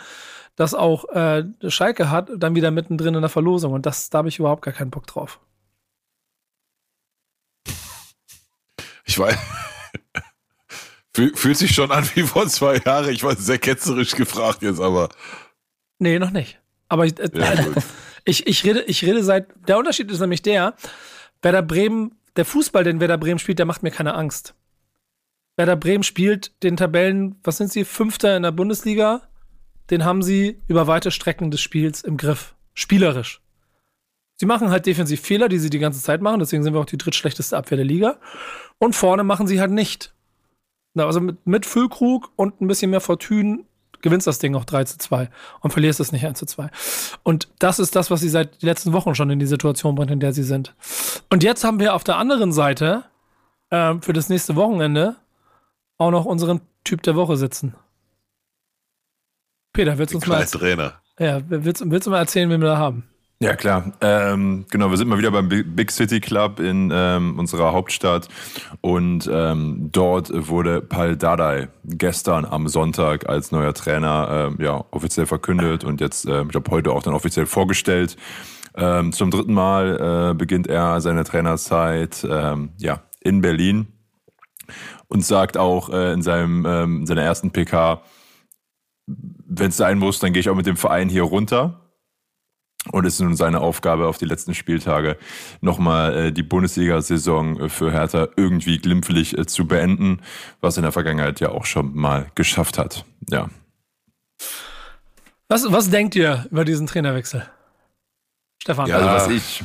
das auch äh, Schalke hat, dann wieder mittendrin in der Verlosung. Und das, da habe ich überhaupt gar keinen Bock drauf. Ich weiß. Fühl- Fühlt sich schon an wie vor zwei Jahren. Ich war sehr ketzerisch gefragt jetzt, aber. Nee, noch nicht. Aber ich, äh, Ja. ich, ich, rede, ich rede seit. Der Unterschied ist nämlich der, Werder Bremen, der Fußball, den Werder Bremen spielt, der macht mir keine Angst. Werder Bremen spielt den Tabellen, was sind sie, Fünfter in der Bundesliga. Den haben sie über weite Strecken des Spiels im Griff. Spielerisch. Sie machen halt defensiv Fehler, die sie die ganze Zeit machen, deswegen sind wir auch die drittschlechteste Abwehr der Liga. Und vorne machen sie halt nicht. Na, also mit, mit Füllkrug und ein bisschen mehr Fortune gewinnst das Ding auch 3 zu 2 und verlierst es nicht 1 zu 2. Und das ist das, was sie seit den letzten Wochen schon in die Situation bringt, in der sie sind. Und jetzt haben wir auf der anderen Seite ähm, für das nächste Wochenende auch noch unseren Typ der Woche sitzen. Peter, willst du uns mal, Trainer. ja, willst, willst du mal erzählen, wen wir da haben? Ja, klar. Ähm, genau, wir sind mal wieder beim Bi- Big City Club in ähm, unserer Hauptstadt und ähm, dort wurde Pal Dardai gestern am Sonntag als neuer Trainer ähm, ja, offiziell verkündet und jetzt, ähm, ich glaube, heute auch dann offiziell vorgestellt. Ähm, zum dritten Mal äh, beginnt er seine Trainerzeit ähm, ja, in Berlin und sagt auch äh, in, seinem, ähm, in seiner ersten PK, wenn es sein muss, dann gehe ich auch mit dem Verein hier runter. Und es ist nun seine Aufgabe auf die letzten Spieltage nochmal äh, die Bundesliga-Saison äh, für Hertha irgendwie glimpflich äh, zu beenden, was in der Vergangenheit ja auch schon mal geschafft hat. Ja. Was, was denkt ihr über diesen Trainerwechsel? Stefan. Ja, Also was ich.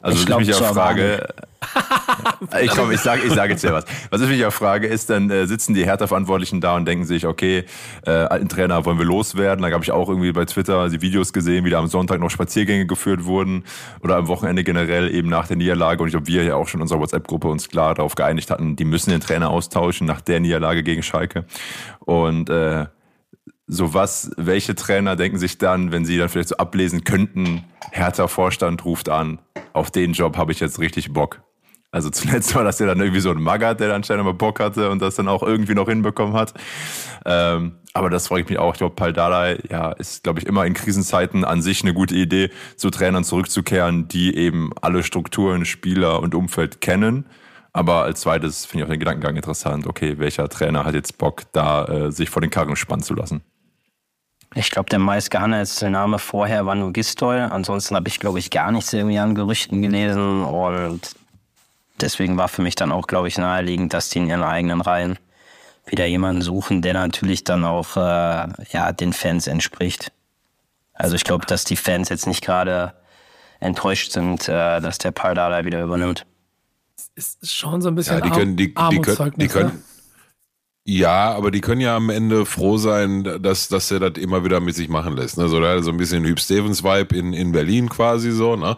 Also Ich was glaub, ich mich auch frage. ich komm, ich sage ich sag jetzt ja was. Was ich mich auch frage, ist, dann äh, sitzen die Hertha-Verantwortlichen da und denken sich, okay, äh, alten Trainer wollen wir loswerden. Da habe ich auch irgendwie bei Twitter die Videos gesehen, wie da am Sonntag noch Spaziergänge geführt wurden oder am Wochenende generell eben nach der Niederlage. Und ich glaube, wir ja auch schon in unserer WhatsApp-Gruppe uns klar darauf geeinigt hatten, die müssen den Trainer austauschen nach der Niederlage gegen Schalke. Und äh, so was, welche Trainer denken sich dann, wenn sie dann vielleicht so ablesen könnten, Hertha Vorstand ruft an, auf den Job habe ich jetzt richtig Bock. Also zuletzt war das ja dann irgendwie so ein Magath, der dann anscheinend mal Bock hatte und das dann auch irgendwie noch hinbekommen hat. Ähm, aber das freue ich mich auch. Ich glaube, Paldada ja, ist, glaube ich, immer in Krisenzeiten an sich eine gute Idee, zu Trainern zurückzukehren, die eben alle Strukturen, Spieler und Umfeld kennen. Aber als zweites finde ich auch den Gedankengang interessant. Okay, welcher Trainer hat jetzt Bock, da äh, sich vor den Karren spannen zu lassen? Ich glaube, der meistgehandelste Name vorher war nur Gistol. Ansonsten habe ich, glaube ich, gar nichts irgendwie an Gerüchten gelesen. Und deswegen war für mich dann auch, glaube ich, naheliegend, dass die in ihren eigenen Reihen wieder jemanden suchen, der natürlich dann auch äh, ja, den Fans entspricht. Also ich glaube, dass die Fans jetzt nicht gerade enttäuscht sind, äh, dass der Pardada wieder übernimmt. ist schon so ein bisschen Ja, die können, die, die, können, die können, ne? Ja, aber die können ja am Ende froh sein, dass, dass er das immer wieder mit sich machen lässt. Ne? So, da so ein bisschen Hüb Stevens Vibe in, in Berlin quasi so, ne?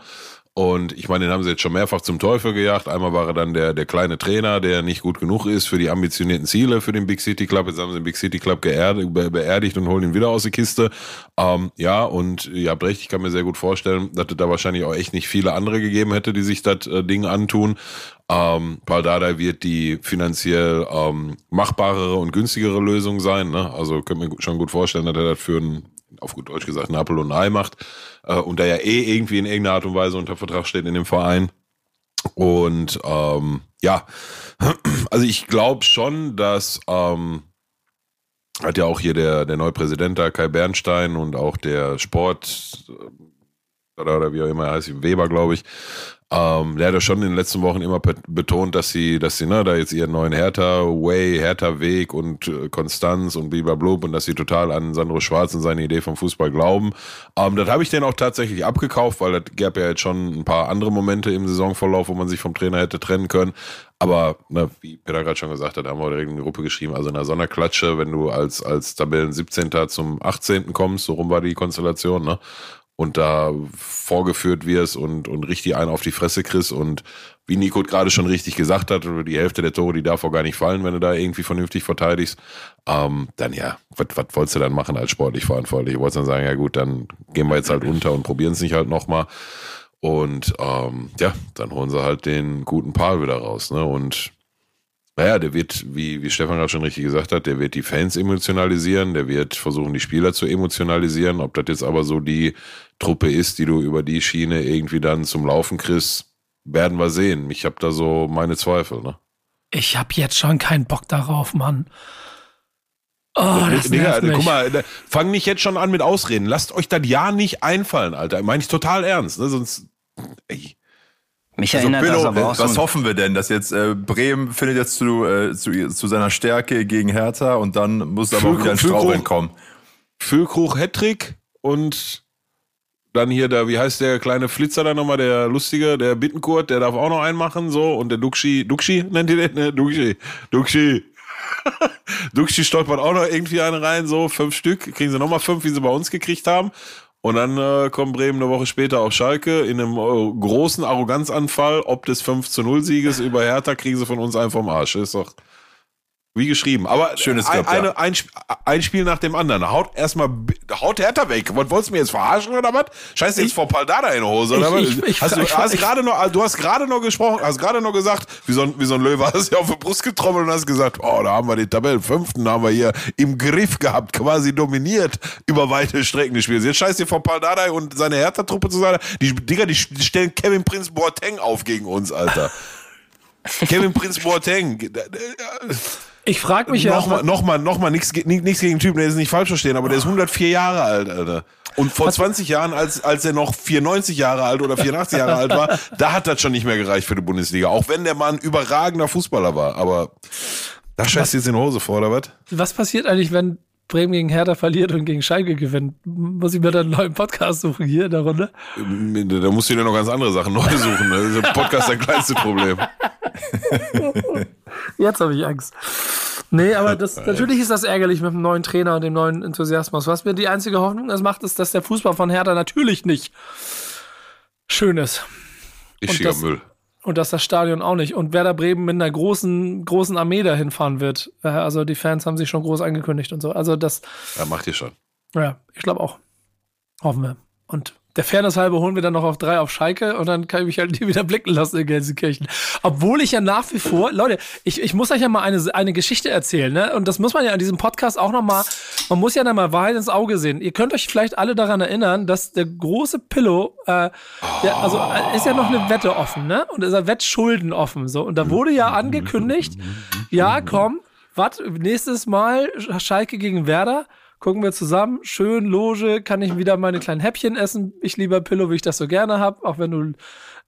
Und ich meine, den haben sie jetzt schon mehrfach zum Teufel gejagt. Einmal war er dann der, der kleine Trainer, der nicht gut genug ist für die ambitionierten Ziele für den Big City Club. Jetzt haben sie den Big City Club geerdigt, beerdigt und holen ihn wieder aus der Kiste. Ähm, ja, und ihr habt recht, ich kann mir sehr gut vorstellen, dass es da wahrscheinlich auch echt nicht viele andere gegeben hätte, die sich das äh, Ding antun. Ähm, Paul Dardai wird die finanziell ähm, machbarere und günstigere Lösung sein. Ne? Also könnt mir schon gut vorstellen, dass er das für ein, auf gut Deutsch gesagt, Ei macht äh, und der ja eh irgendwie in irgendeiner Art und Weise unter Vertrag steht in dem Verein. Und ähm, ja, also ich glaube schon, dass ähm, hat ja auch hier der, der neue Präsident da, Kai Bernstein und auch der Sport oder, oder wie auch immer er heißt, Weber, glaube ich, ähm, der hat ja schon in den letzten Wochen immer betont, dass sie, dass sie, ne, da jetzt ihren neuen Hertha-Way, Hertha-Weg und äh, Konstanz und Blub und dass sie total an Sandro Schwarz und seine Idee vom Fußball glauben. Ähm, das habe ich denen auch tatsächlich abgekauft, weil das gab ja jetzt schon ein paar andere Momente im Saisonverlauf, wo man sich vom Trainer hätte trennen können. Aber ne, wie Peter gerade schon gesagt hat, haben wir direkt in die Gruppe geschrieben, also in einer Sonderklatsche, wenn du als, als Tabellen 17. zum 18. kommst, so rum war die Konstellation, ne? Und da vorgeführt wirst und, und richtig einen auf die Fresse kriegst und wie Nico gerade schon richtig gesagt hat, die Hälfte der Tore, die davor gar nicht fallen, wenn du da irgendwie vernünftig verteidigst, ähm, dann ja, was, wolltest du dann machen als sportlich verantwortlich? Ich wollte dann sagen, ja gut, dann gehen wir jetzt halt unter und probieren es nicht halt nochmal. Und ähm, ja, dann holen sie halt den guten Paul wieder raus. Ne? Und naja, der wird, wie, wie Stefan gerade schon richtig gesagt hat, der wird die Fans emotionalisieren, der wird versuchen, die Spieler zu emotionalisieren. Ob das jetzt aber so die Truppe ist, die du über die Schiene irgendwie dann zum Laufen kriegst, werden wir sehen. Ich habe da so meine Zweifel, ne? Ich habe jetzt schon keinen Bock darauf, Mann. Oh, das Digga, guck mal, fang nicht jetzt schon an mit Ausreden. Lasst euch das ja nicht einfallen, Alter. Meine ich total ernst, ne? Sonst, ey. Mich also, erinnert Pillow, das aber auch Was so hoffen wir denn, dass jetzt äh, Bremen findet jetzt zu, äh, zu, zu seiner Stärke gegen Hertha und dann muss aber auch wieder ein Strauch kommen. Füllkrug Hattrick und dann hier der, wie heißt der kleine Flitzer da nochmal, der lustige, der Bittenkurt, der darf auch noch einen machen, so und der Duxi, Duxi nennt ihr den, ne? Duxi, Duxi. Duxi stolpert auch noch irgendwie einen rein, so fünf Stück, kriegen sie nochmal fünf, wie sie bei uns gekriegt haben. Und dann äh, kommt Bremen eine Woche später auf Schalke in einem äh, großen Arroganzanfall, ob des 5 zu 0 Sieges über Hertha kriegen sie von uns einen vom Arsch. Ist doch wie geschrieben. Aber Schönes ein, eine, ja. ein, ein, Spiel nach dem anderen. Haut erstmal, haut Hertha weg. Was wolltest du mir jetzt verarschen oder was? Scheiße jetzt vor Paldada in die Hose oder ich, was? Ich, hast du, hast gerade noch, du hast gerade noch gesprochen, hast gerade noch gesagt, wie so ein, wie so ein Löwe, hast du auf die Brust getrommelt und hast gesagt, oh, da haben wir den Tabellenfünften, haben wir hier im Griff gehabt, quasi dominiert über weite Strecken des Spiels. Jetzt scheiß dir vor Paldada und seine Hertha-Truppe zu sagen, die, Digga, die, die stellen Kevin Prince Boateng auf gegen uns, Alter. Kevin Prince Boateng. Ich frage mich ja. Nochmal, nochmal, nochmal, nichts, nichts gegen den Typen, der ist nicht falsch verstehen, aber der ist 104 Jahre alt, Alter. Und vor 20 Jahren, als, als er noch 94 Jahre alt oder 84 Jahre alt war, da hat das schon nicht mehr gereicht für die Bundesliga. Auch wenn der Mann überragender Fußballer war. Aber da scheißt jetzt in Hose vor, oder was? Was passiert eigentlich, wenn Bremen gegen Hertha verliert und gegen Schalke gewinnt, muss ich mir dann einen neuen Podcast suchen hier in der Runde? Da musst du dir noch ganz andere Sachen neu suchen. Das ist der Podcast das kleinste Problem. Jetzt habe ich Angst. Nee, aber das, natürlich ist das ärgerlich mit dem neuen Trainer und dem neuen Enthusiasmus. Was mir die einzige Hoffnung das macht, ist, dass der Fußball von Hertha natürlich nicht schön ist. Richtiger Müll. Und dass das Stadion auch nicht. Und Werder Bremen mit einer großen, großen Armee dahin fahren wird. Äh, also die Fans haben sich schon groß angekündigt und so. Also das. Ja, macht ihr schon. Ja, ich glaube auch. Hoffen wir. Und der Fairness halber holen wir dann noch auf drei auf Schalke und dann kann ich mich halt nie wieder blicken lassen in Gelsenkirchen. Obwohl ich ja nach wie vor, Leute, ich, ich muss euch ja mal eine, eine Geschichte erzählen, ne? Und das muss man ja an diesem Podcast auch noch mal, man muss ja dann mal Wahrheit ins Auge sehen. Ihr könnt euch vielleicht alle daran erinnern, dass der große Pillow, äh, der, also äh, ist ja noch eine Wette offen, ne? Und ist ja Wettschulden offen, so. Und da wurde ja angekündigt, ja, komm, was, nächstes Mal Schalke gegen Werder, gucken wir zusammen, schön, Loge, kann ich wieder meine kleinen Häppchen essen. Ich lieber Pillow, wie ich das so gerne habe, auch wenn du,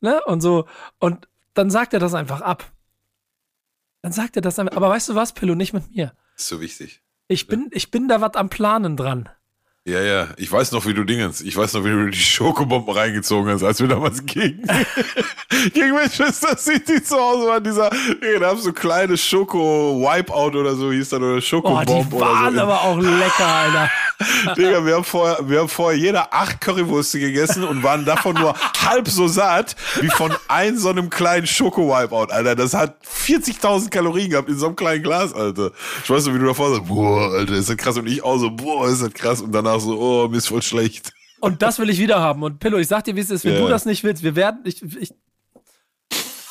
ne, und so. Und dann sagt er das einfach ab. Dann sagt er das einfach. Aber weißt du was, Pillow, nicht mit mir. Ist so wichtig. Ich bin, ich bin da was am Planen dran. Ja, ja, ich weiß noch, wie du Dingens, ich weiß noch, wie du die Schokobomben reingezogen hast, als wir damals gegen, gegen Manchester City zu Hause waren, dieser, da haben so kleine Schoko-Wipeout oder so hieß das, oder Schokobomb oh, die waren oder so. aber auch lecker, Alter. Digga, wir haben vorher, wir haben vorher jeder acht Currywürste gegessen und waren davon nur halb so satt wie von einem so einem kleinen Schoko-Wipeout, Alter. Das hat 40.000 Kalorien gehabt in so einem kleinen Glas, Alter. Ich weiß noch, wie du davor sagst, boah, Alter, ist das krass. Und ich auch so, boah, ist das krass. Und danach so, oh, mir ist voll schlecht. Und das will ich wieder haben. Und Pillow, ich sag dir, wie es ist, wenn Ja. du das nicht willst, wir werden, ich, ich,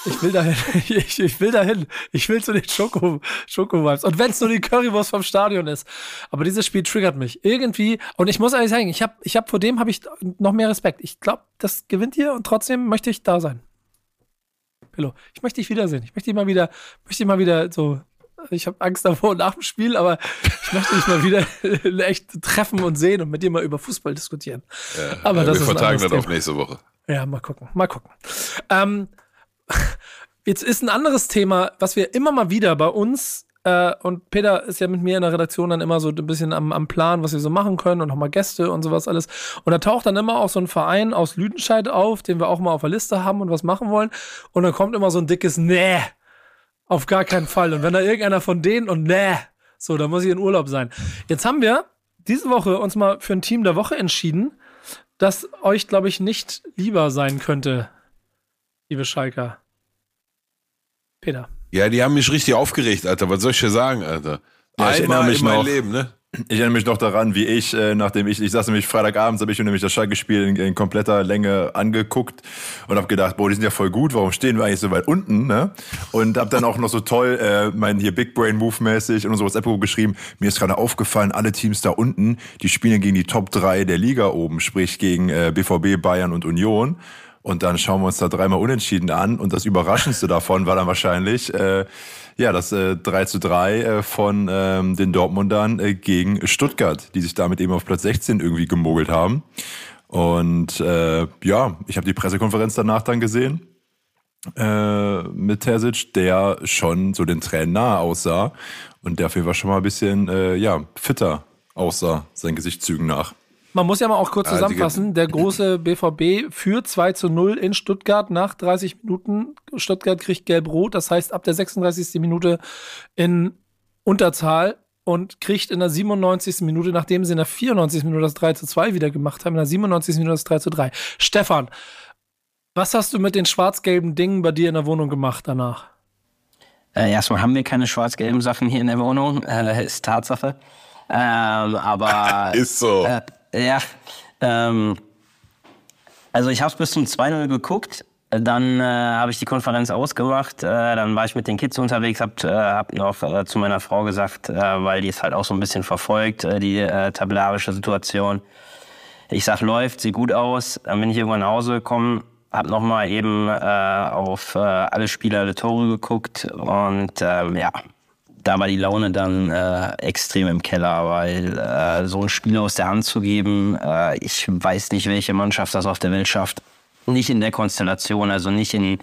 ich will dahin, ich, ich will dahin, ich will zu den Schoko, Schoko-Vibes. Und wenn es nur die Currywurst vom Stadion ist. Aber dieses Spiel triggert mich. Irgendwie, und ich muss ehrlich sagen, ich habe ich hab, vor dem habe ich noch mehr Respekt. Ich glaube, das gewinnt ihr und trotzdem möchte ich da sein. Pillow, ich möchte dich wiedersehen. Ich möchte dich mal wieder, möchte dich mal wieder so, ich habe Angst davor nach dem Spiel, aber ich möchte dich mal wieder echt treffen und sehen und mit dir mal über Fußball diskutieren. aber Ja, das wir ist vertagen das auf nächste Woche. Ja, mal gucken, mal gucken. Ähm, jetzt ist ein anderes Thema, was wir immer mal wieder bei uns, äh, und Peter ist ja mit mir in der Redaktion dann immer so ein bisschen am, am Plan, was wir so machen können und nochmal Gäste und sowas alles. Und da taucht dann immer auch so ein Verein aus Lüdenscheid auf, den wir auch mal auf der Liste haben und was machen wollen. Und dann kommt immer so ein dickes Nee, auf gar keinen Fall. Und wenn da irgendeiner von denen und Nee, so, dann muss ich in Urlaub sein. Jetzt haben wir diese Woche uns mal für ein Team der Woche entschieden, das euch, glaube ich, nicht lieber sein könnte, liebe Schalker. Peter. Ja, die haben mich richtig aufgeregt, Alter. Was soll ich dir sagen, Alter? Ja, ich erinnere Einmal mich in noch. Leben, ne? Ich erinnere mich noch daran, wie ich, äh, nachdem ich, ich saß nämlich Freitagabends, habe ich mir nämlich das Schalke-Spiel in, in kompletter Länge angeguckt und habe gedacht, boah, die sind ja voll gut, warum stehen wir eigentlich so weit unten, ne? Und habe dann auch noch so toll äh, mein hier Big Brain Move mäßig in unser WhatsApp geschrieben, mir ist gerade aufgefallen, alle Teams da unten, die spielen gegen die Top 3 der Liga oben, sprich gegen äh, BVB, Bayern und Union. Und dann schauen wir uns da dreimal unentschieden an. Und das Überraschendste davon war dann wahrscheinlich, äh, ja, das äh, 3 zu 3 äh, von ähm, den Dortmundern äh, gegen Stuttgart, die sich damit eben auf Platz 16 irgendwie gemogelt haben. Und äh, ja, ich habe die Pressekonferenz danach dann gesehen äh, mit Terzic, der schon so den Tränen nahe aussah und der auf jeden Fall schon mal ein bisschen äh, ja, fitter aussah, seinen Gesichtszügen nach. Man muss ja mal auch kurz Ja, die zusammenfassen. Der große BVB führt 2 zu 0 in Stuttgart nach 30 Minuten. Stuttgart kriegt gelb-rot. Das heißt, ab der 36. Minute in Unterzahl und kriegt in der 97. Minute, nachdem sie in der 94. Minute das 3 zu 2 wieder gemacht haben, in der 97. Minute das 3 zu 3. Stefan, was hast du mit den schwarz-gelben Dingen bei dir in der Wohnung gemacht danach? Äh, erstmal haben wir keine schwarz-gelben Sachen hier in der Wohnung, äh, ist Tatsache. Ähm, aber Ist so. Äh, ja, ähm, also ich habe bis zum 2-0 geguckt, dann äh, habe ich die Konferenz ausgemacht, äh, dann war ich mit den Kids unterwegs, habe äh, hab noch äh, zu meiner Frau gesagt, äh, weil die es halt auch so ein bisschen verfolgt, äh, die äh, tabellarische Situation. Ich sag, läuft, sieht gut aus. Dann bin ich irgendwann nach Hause gekommen, hab noch mal eben auf alle Spieler, alle Tore geguckt und ähm, ja, da war die Laune dann äh, extrem im Keller, weil äh, so ein Spiel aus der Hand zu geben, äh, ich weiß nicht, welche Mannschaft das auf der Welt schafft. Nicht in der Konstellation, also nicht in,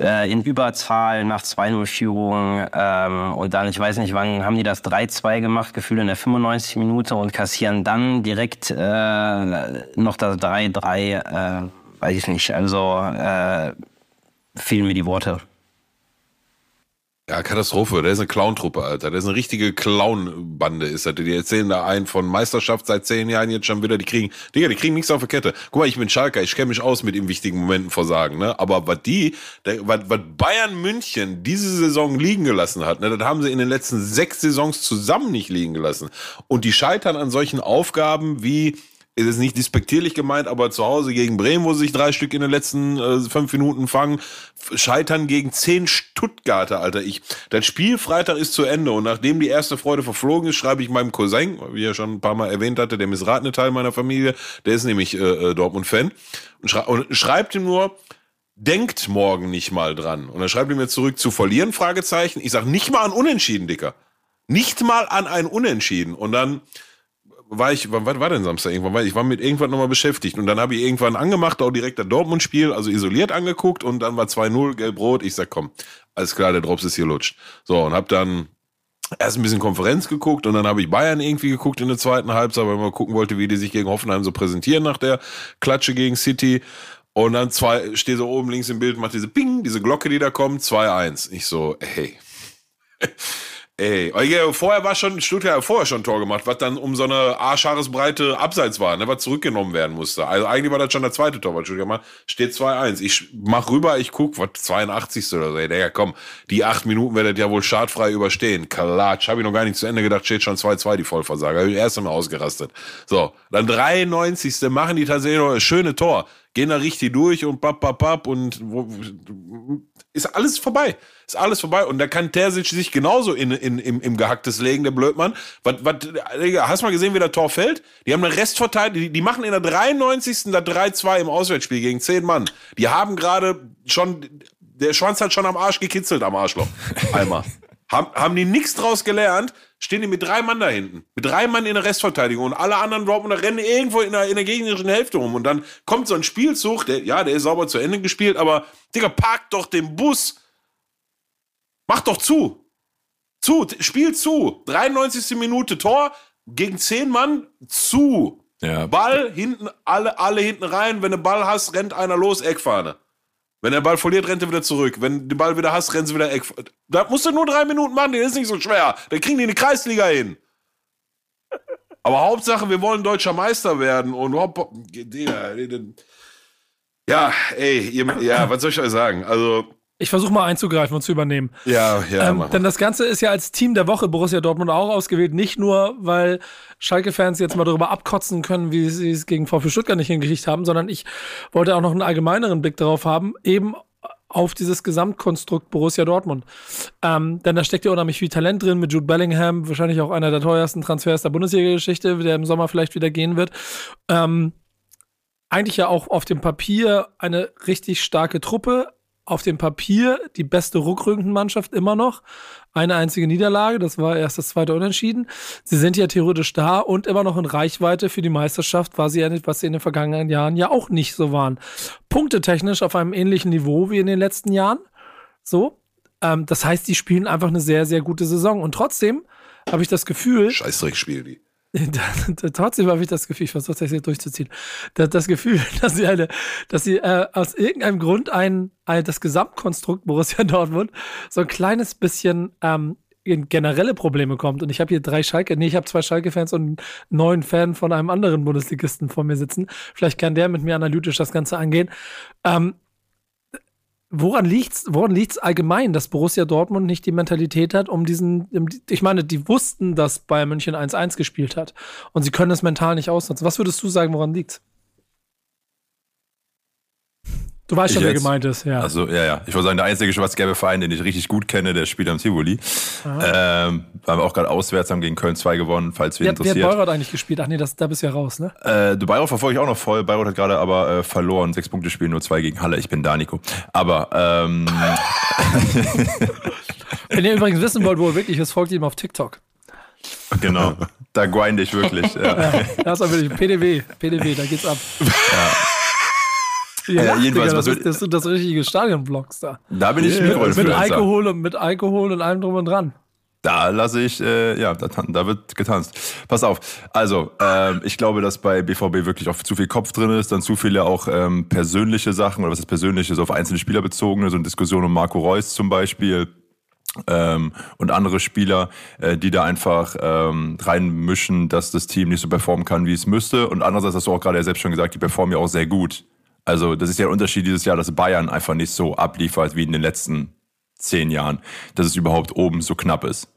äh, in Überzahl nach 2-0-Führung. Ähm, und dann, ich weiß nicht, wann haben die das 3-2 gemacht, gefühlt in der 95 Minute und kassieren dann direkt äh, noch das 3-3. Äh, weiß ich nicht, also fehlen mir die Worte. Ja, Katastrophe. Der ist eine Clown-Truppe, Alter. Der ist eine richtige Clown-Bande, ist das. Die erzählen da einen von Meisterschaft seit zehn Jahren jetzt schon wieder. Die kriegen, Digga, die kriegen nichts auf der Kette. Guck mal, ich bin Schalker. Ich kenne mich aus mit im wichtigen Momenten versagen, ne? Aber was die, was, was Bayern München diese Saison liegen gelassen hat, ne? Das haben sie in den letzten sechs Saisons zusammen nicht liegen gelassen. Und die scheitern an solchen Aufgaben wie, ist es nicht despektierlich gemeint, aber zu Hause gegen Bremen, wo sie sich drei Stück in den letzten äh, fünf Minuten fangen, scheitern gegen zehn Stuttgarter, Alter. Ich, das Spiel Freitag ist zu Ende und nachdem die erste Freude verflogen ist, schreibe ich meinem Cousin, wie er schon ein paar Mal erwähnt hatte, der missratene Teil meiner Familie, der ist nämlich äh, äh, Dortmund-Fan und, schrei und schreibt ihm nur, denkt morgen nicht mal dran. Und dann schreibt er mir zurück, zu verlieren, Fragezeichen. Ich sag nicht mal an Unentschieden, Dicker. Nicht mal an ein Unentschieden. Und dann war ich, wann war denn Samstag irgendwann? Ich war mit irgendwas nochmal beschäftigt und dann habe ich irgendwann angemacht, auch direkt das Dortmund-Spiel, also isoliert angeguckt und dann war 2-0, gelb-rot. Ich sag, komm, alles klar, der Drops ist hier lutscht. So, und hab dann erst ein bisschen Konferenz geguckt und dann habe ich Bayern irgendwie geguckt in der zweiten Halbzeit, weil man gucken wollte, wie die sich gegen Hoffenheim so präsentieren nach der Klatsche gegen City. Und dann zwei, stehe so oben links im Bild, macht diese Ping, diese Glocke, die da kommt, 2-1. Ich so, hey. Ey, vorher war schon, Stuttgart hat vorher schon ein Tor gemacht, was dann um so eine Arschhaaresbreite Abseits war, ne, was zurückgenommen werden musste. Also eigentlich war das schon der zweite Tor, was Stuttgart macht. Steht 2-1. Ich mach rüber, ich guck, was 82. oder so. Ey, Digga, komm, die acht Minuten werdet ihr ja wohl schadfrei überstehen. Klatsch, hab ich noch gar nicht zu Ende gedacht, steht schon 2-2, die Vollversager. Hab ich erst einmal ausgerastet. So, dann 93. machen die tatsächlich noch ein schönes Tor. Gehen da richtig durch und papp, papp, papp und wo, ist alles vorbei. Ist alles vorbei. Und da kann Terzic sich genauso in, in, im, im Gehacktes legen, der Blödmann. Was, was, hast du mal gesehen, wie der Tor fällt? Die haben eine Restverteidigung, die, die machen in der 93. da 3-2 im Auswärtsspiel gegen 10 Mann. Die haben gerade schon, der Schwanz hat schon am Arsch gekitzelt am Arschloch. Einmal. haben, haben die nichts draus gelernt, stehen die mit drei Mann da hinten. Mit drei Mann in der Restverteidigung und alle anderen Dortmunder rennen irgendwo in der, in der gegnerischen Hälfte rum. Und dann kommt so ein Spielzug, der, ja, der ist sauber zu Ende gespielt, aber, Digga, park doch den Bus Mach doch zu. Zu, Spiel zu. 93. Minute Tor gegen 10 Mann zu. Ja. Ball hinten, alle, alle hinten rein. Wenn du Ball hast, rennt einer los, Eckfahne. Wenn der Ball verliert, rennt er wieder zurück. Wenn du den Ball wieder hast, rennt sie wieder Eckfahne. Da musst du nur drei Minuten machen, das ist nicht so schwer. Dann kriegen die eine Kreisliga hin. Aber Hauptsache, wir wollen deutscher Meister werden und hopp, ja, ey, ja, was soll ich euch sagen? Also, ich versuche mal einzugreifen und zu übernehmen. Ja, ja. Ähm, denn das Ganze ist ja als Team der Woche Borussia Dortmund auch ausgewählt. Nicht nur, weil Schalke-Fans jetzt mal darüber abkotzen können, wie sie es gegen VfB Stuttgart nicht hingekriegt haben, sondern ich wollte auch noch einen allgemeineren Blick darauf haben, eben auf dieses Gesamtkonstrukt Borussia Dortmund. Ähm, denn da steckt ja unheimlich viel Talent drin mit Jude Bellingham, wahrscheinlich auch einer der teuersten Transfers der Bundesliga-Geschichte, der im Sommer vielleicht wieder gehen wird. Ähm, eigentlich ja auch auf dem Papier eine richtig starke Truppe, auf dem Papier die beste Rückrundenmannschaft immer noch. Eine einzige Niederlage, das war erst das zweite Unentschieden. Sie sind ja theoretisch da und immer noch in Reichweite für die Meisterschaft, war sie was sie in den vergangenen Jahren ja auch nicht so waren. Punktetechnisch auf einem ähnlichen Niveau wie in den letzten Jahren. So. Ähm, das heißt, die spielen einfach eine sehr, sehr gute Saison. Und trotzdem habe ich das Gefühl. Scheißdreck spielen die. Trotzdem habe ich das Gefühl, ich versuche das jetzt durchzuziehen, das, das Gefühl, dass sie eine, dass sie äh, aus irgendeinem Grund ein, ein, das Gesamtkonstrukt Borussia Dortmund so ein kleines bisschen ähm, in generelle Probleme kommt. Und ich habe hier drei Schalke, nee, ich habe zwei Schalke-Fans und einen neuen Fan von einem anderen Bundesligisten vor mir sitzen. Vielleicht kann der mit mir analytisch das Ganze angehen. Ähm, Woran liegt's, woran liegt's allgemein, dass Borussia Dortmund nicht die Mentalität hat, um diesen, ich meine, die wussten, dass Bayern München 1-1 gespielt hat und sie können es mental nicht ausnutzen. Was würdest du sagen, woran liegt's? Du weißt schon, wer gemeint ist, ja. Also, ja, ja. Ich wollte sagen, der einzige schwarz-gelbe Verein, den ich richtig gut kenne, der spielt am Tivoli. Ähm, haben wir auch gerade auswärts, haben gegen Köln 2 gewonnen, falls wir interessiert. Wer hat Bayreuth eigentlich gespielt? Ach nee, das, da bist du ja raus, ne? Äh, du Bayreuth verfolge ich auch noch voll. Bayreuth hat gerade aber äh, verloren. Sechs Punkte spielen, nur zwei gegen Halle. Ich bin da, Nico. Aber, ähm. Wenn ihr übrigens wissen wollt, wo er wirklich ist, folgt ihm auf TikTok. Genau. Da grinde ich wirklich. Ja. ja das ist wirklich PDW. PDW, da geht's ab. Ja. Ja, äh, jedenfalls, Digga, das, ist, das sind das richtige Stadionblocks da. Da bin ich yeah. mit Alkohol und mit Alkohol und allem drum und dran. Da lasse ich, äh, ja, da, da, wird getanzt. Pass auf. Also, ähm, ich glaube, dass bei BVB wirklich auch zu viel Kopf drin ist, dann zu viele auch ähm, persönliche Sachen oder was ist persönliches auf einzelne Spieler bezogen, so eine Diskussion um Marco Reus zum Beispiel. Ähm, und andere Spieler, äh, die da einfach ähm, reinmischen, dass das Team nicht so performen kann, wie es müsste. Und andererseits hast du auch gerade ja selbst schon gesagt, die performen ja auch sehr gut. Also das ist ja ein Unterschied dieses Jahr, dass Bayern einfach nicht so abliefert wie in den letzten zehn Jahren, dass es überhaupt oben so knapp ist.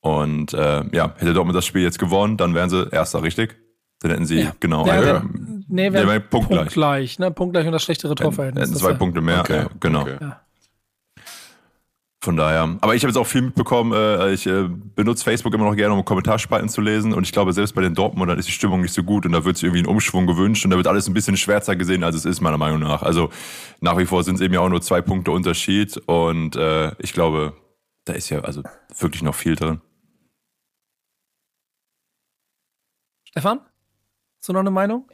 Und äh, ja, hätte Dortmund das Spiel jetzt gewonnen, dann wären sie Erster, richtig? Dann hätten sie, ja. genau, ja, ja. Nee, wäre punktgleich. Punktgleich, ne? punktgleich und das schlechtere Torverhältnis. Hätten zwei Punkte mehr, okay. ja, genau. Okay. Ja. Von daher. Aber ich habe jetzt auch viel mitbekommen. Äh, ich äh, benutze Facebook immer noch gerne, um Kommentarspalten zu lesen. Und ich glaube, selbst bei den Dortmundern ist die Stimmung nicht so gut. Und da wird sich irgendwie ein Umschwung gewünscht. Und da wird alles ein bisschen schwärzer gesehen, als es ist, meiner Meinung nach. Also nach wie vor sind es eben ja auch nur zwei Punkte Unterschied. Und äh, ich glaube, da ist ja also wirklich noch viel drin. Stefan? Hast du noch eine Meinung?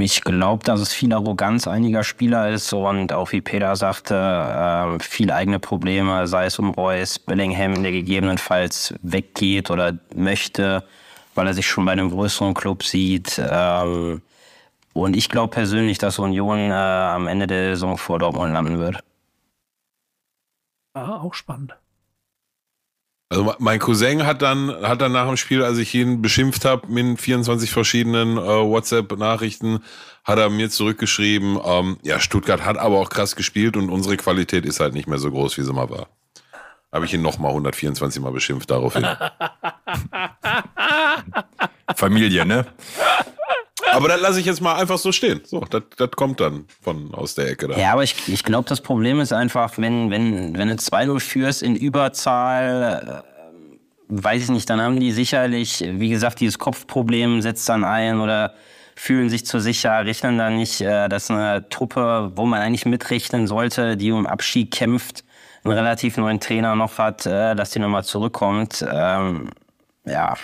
Ich glaube, dass es viel Arroganz einiger Spieler ist und auch wie Peter sagte, äh, viel eigene Probleme, sei es um Reus, Bellingham, der gegebenenfalls weggeht oder möchte, weil er sich schon bei einem größeren Club sieht. Ähm, und ich glaube persönlich, dass Union äh, am Ende der Saison vor Dortmund landen wird. Ah, auch spannend. Also mein Cousin hat dann, hat dann nach dem Spiel, als ich ihn beschimpft habe mit 24 verschiedenen äh, WhatsApp-Nachrichten, hat er mir zurückgeschrieben, ähm, ja, Stuttgart hat aber auch krass gespielt und unsere Qualität ist halt nicht mehr so groß, wie sie mal war. Habe ich ihn nochmal 124 Mal beschimpft daraufhin. Familie, ne? Aber das lasse ich jetzt mal einfach so stehen. So, das, kommt dann von aus der Ecke da. Ja, aber ich, ich glaube, das Problem ist einfach, wenn, wenn, wenn du 2-0 führst in Überzahl, äh, weiß ich nicht, dann haben die sicherlich, wie gesagt, dieses Kopfproblem setzt dann ein oder fühlen sich zu sicher, rechnen dann nicht, äh, dass eine Truppe, wo man eigentlich mitrechnen sollte, die um Abschied kämpft, einen relativ neuen Trainer noch hat, äh, dass die nochmal zurückkommt. Ähm, ja,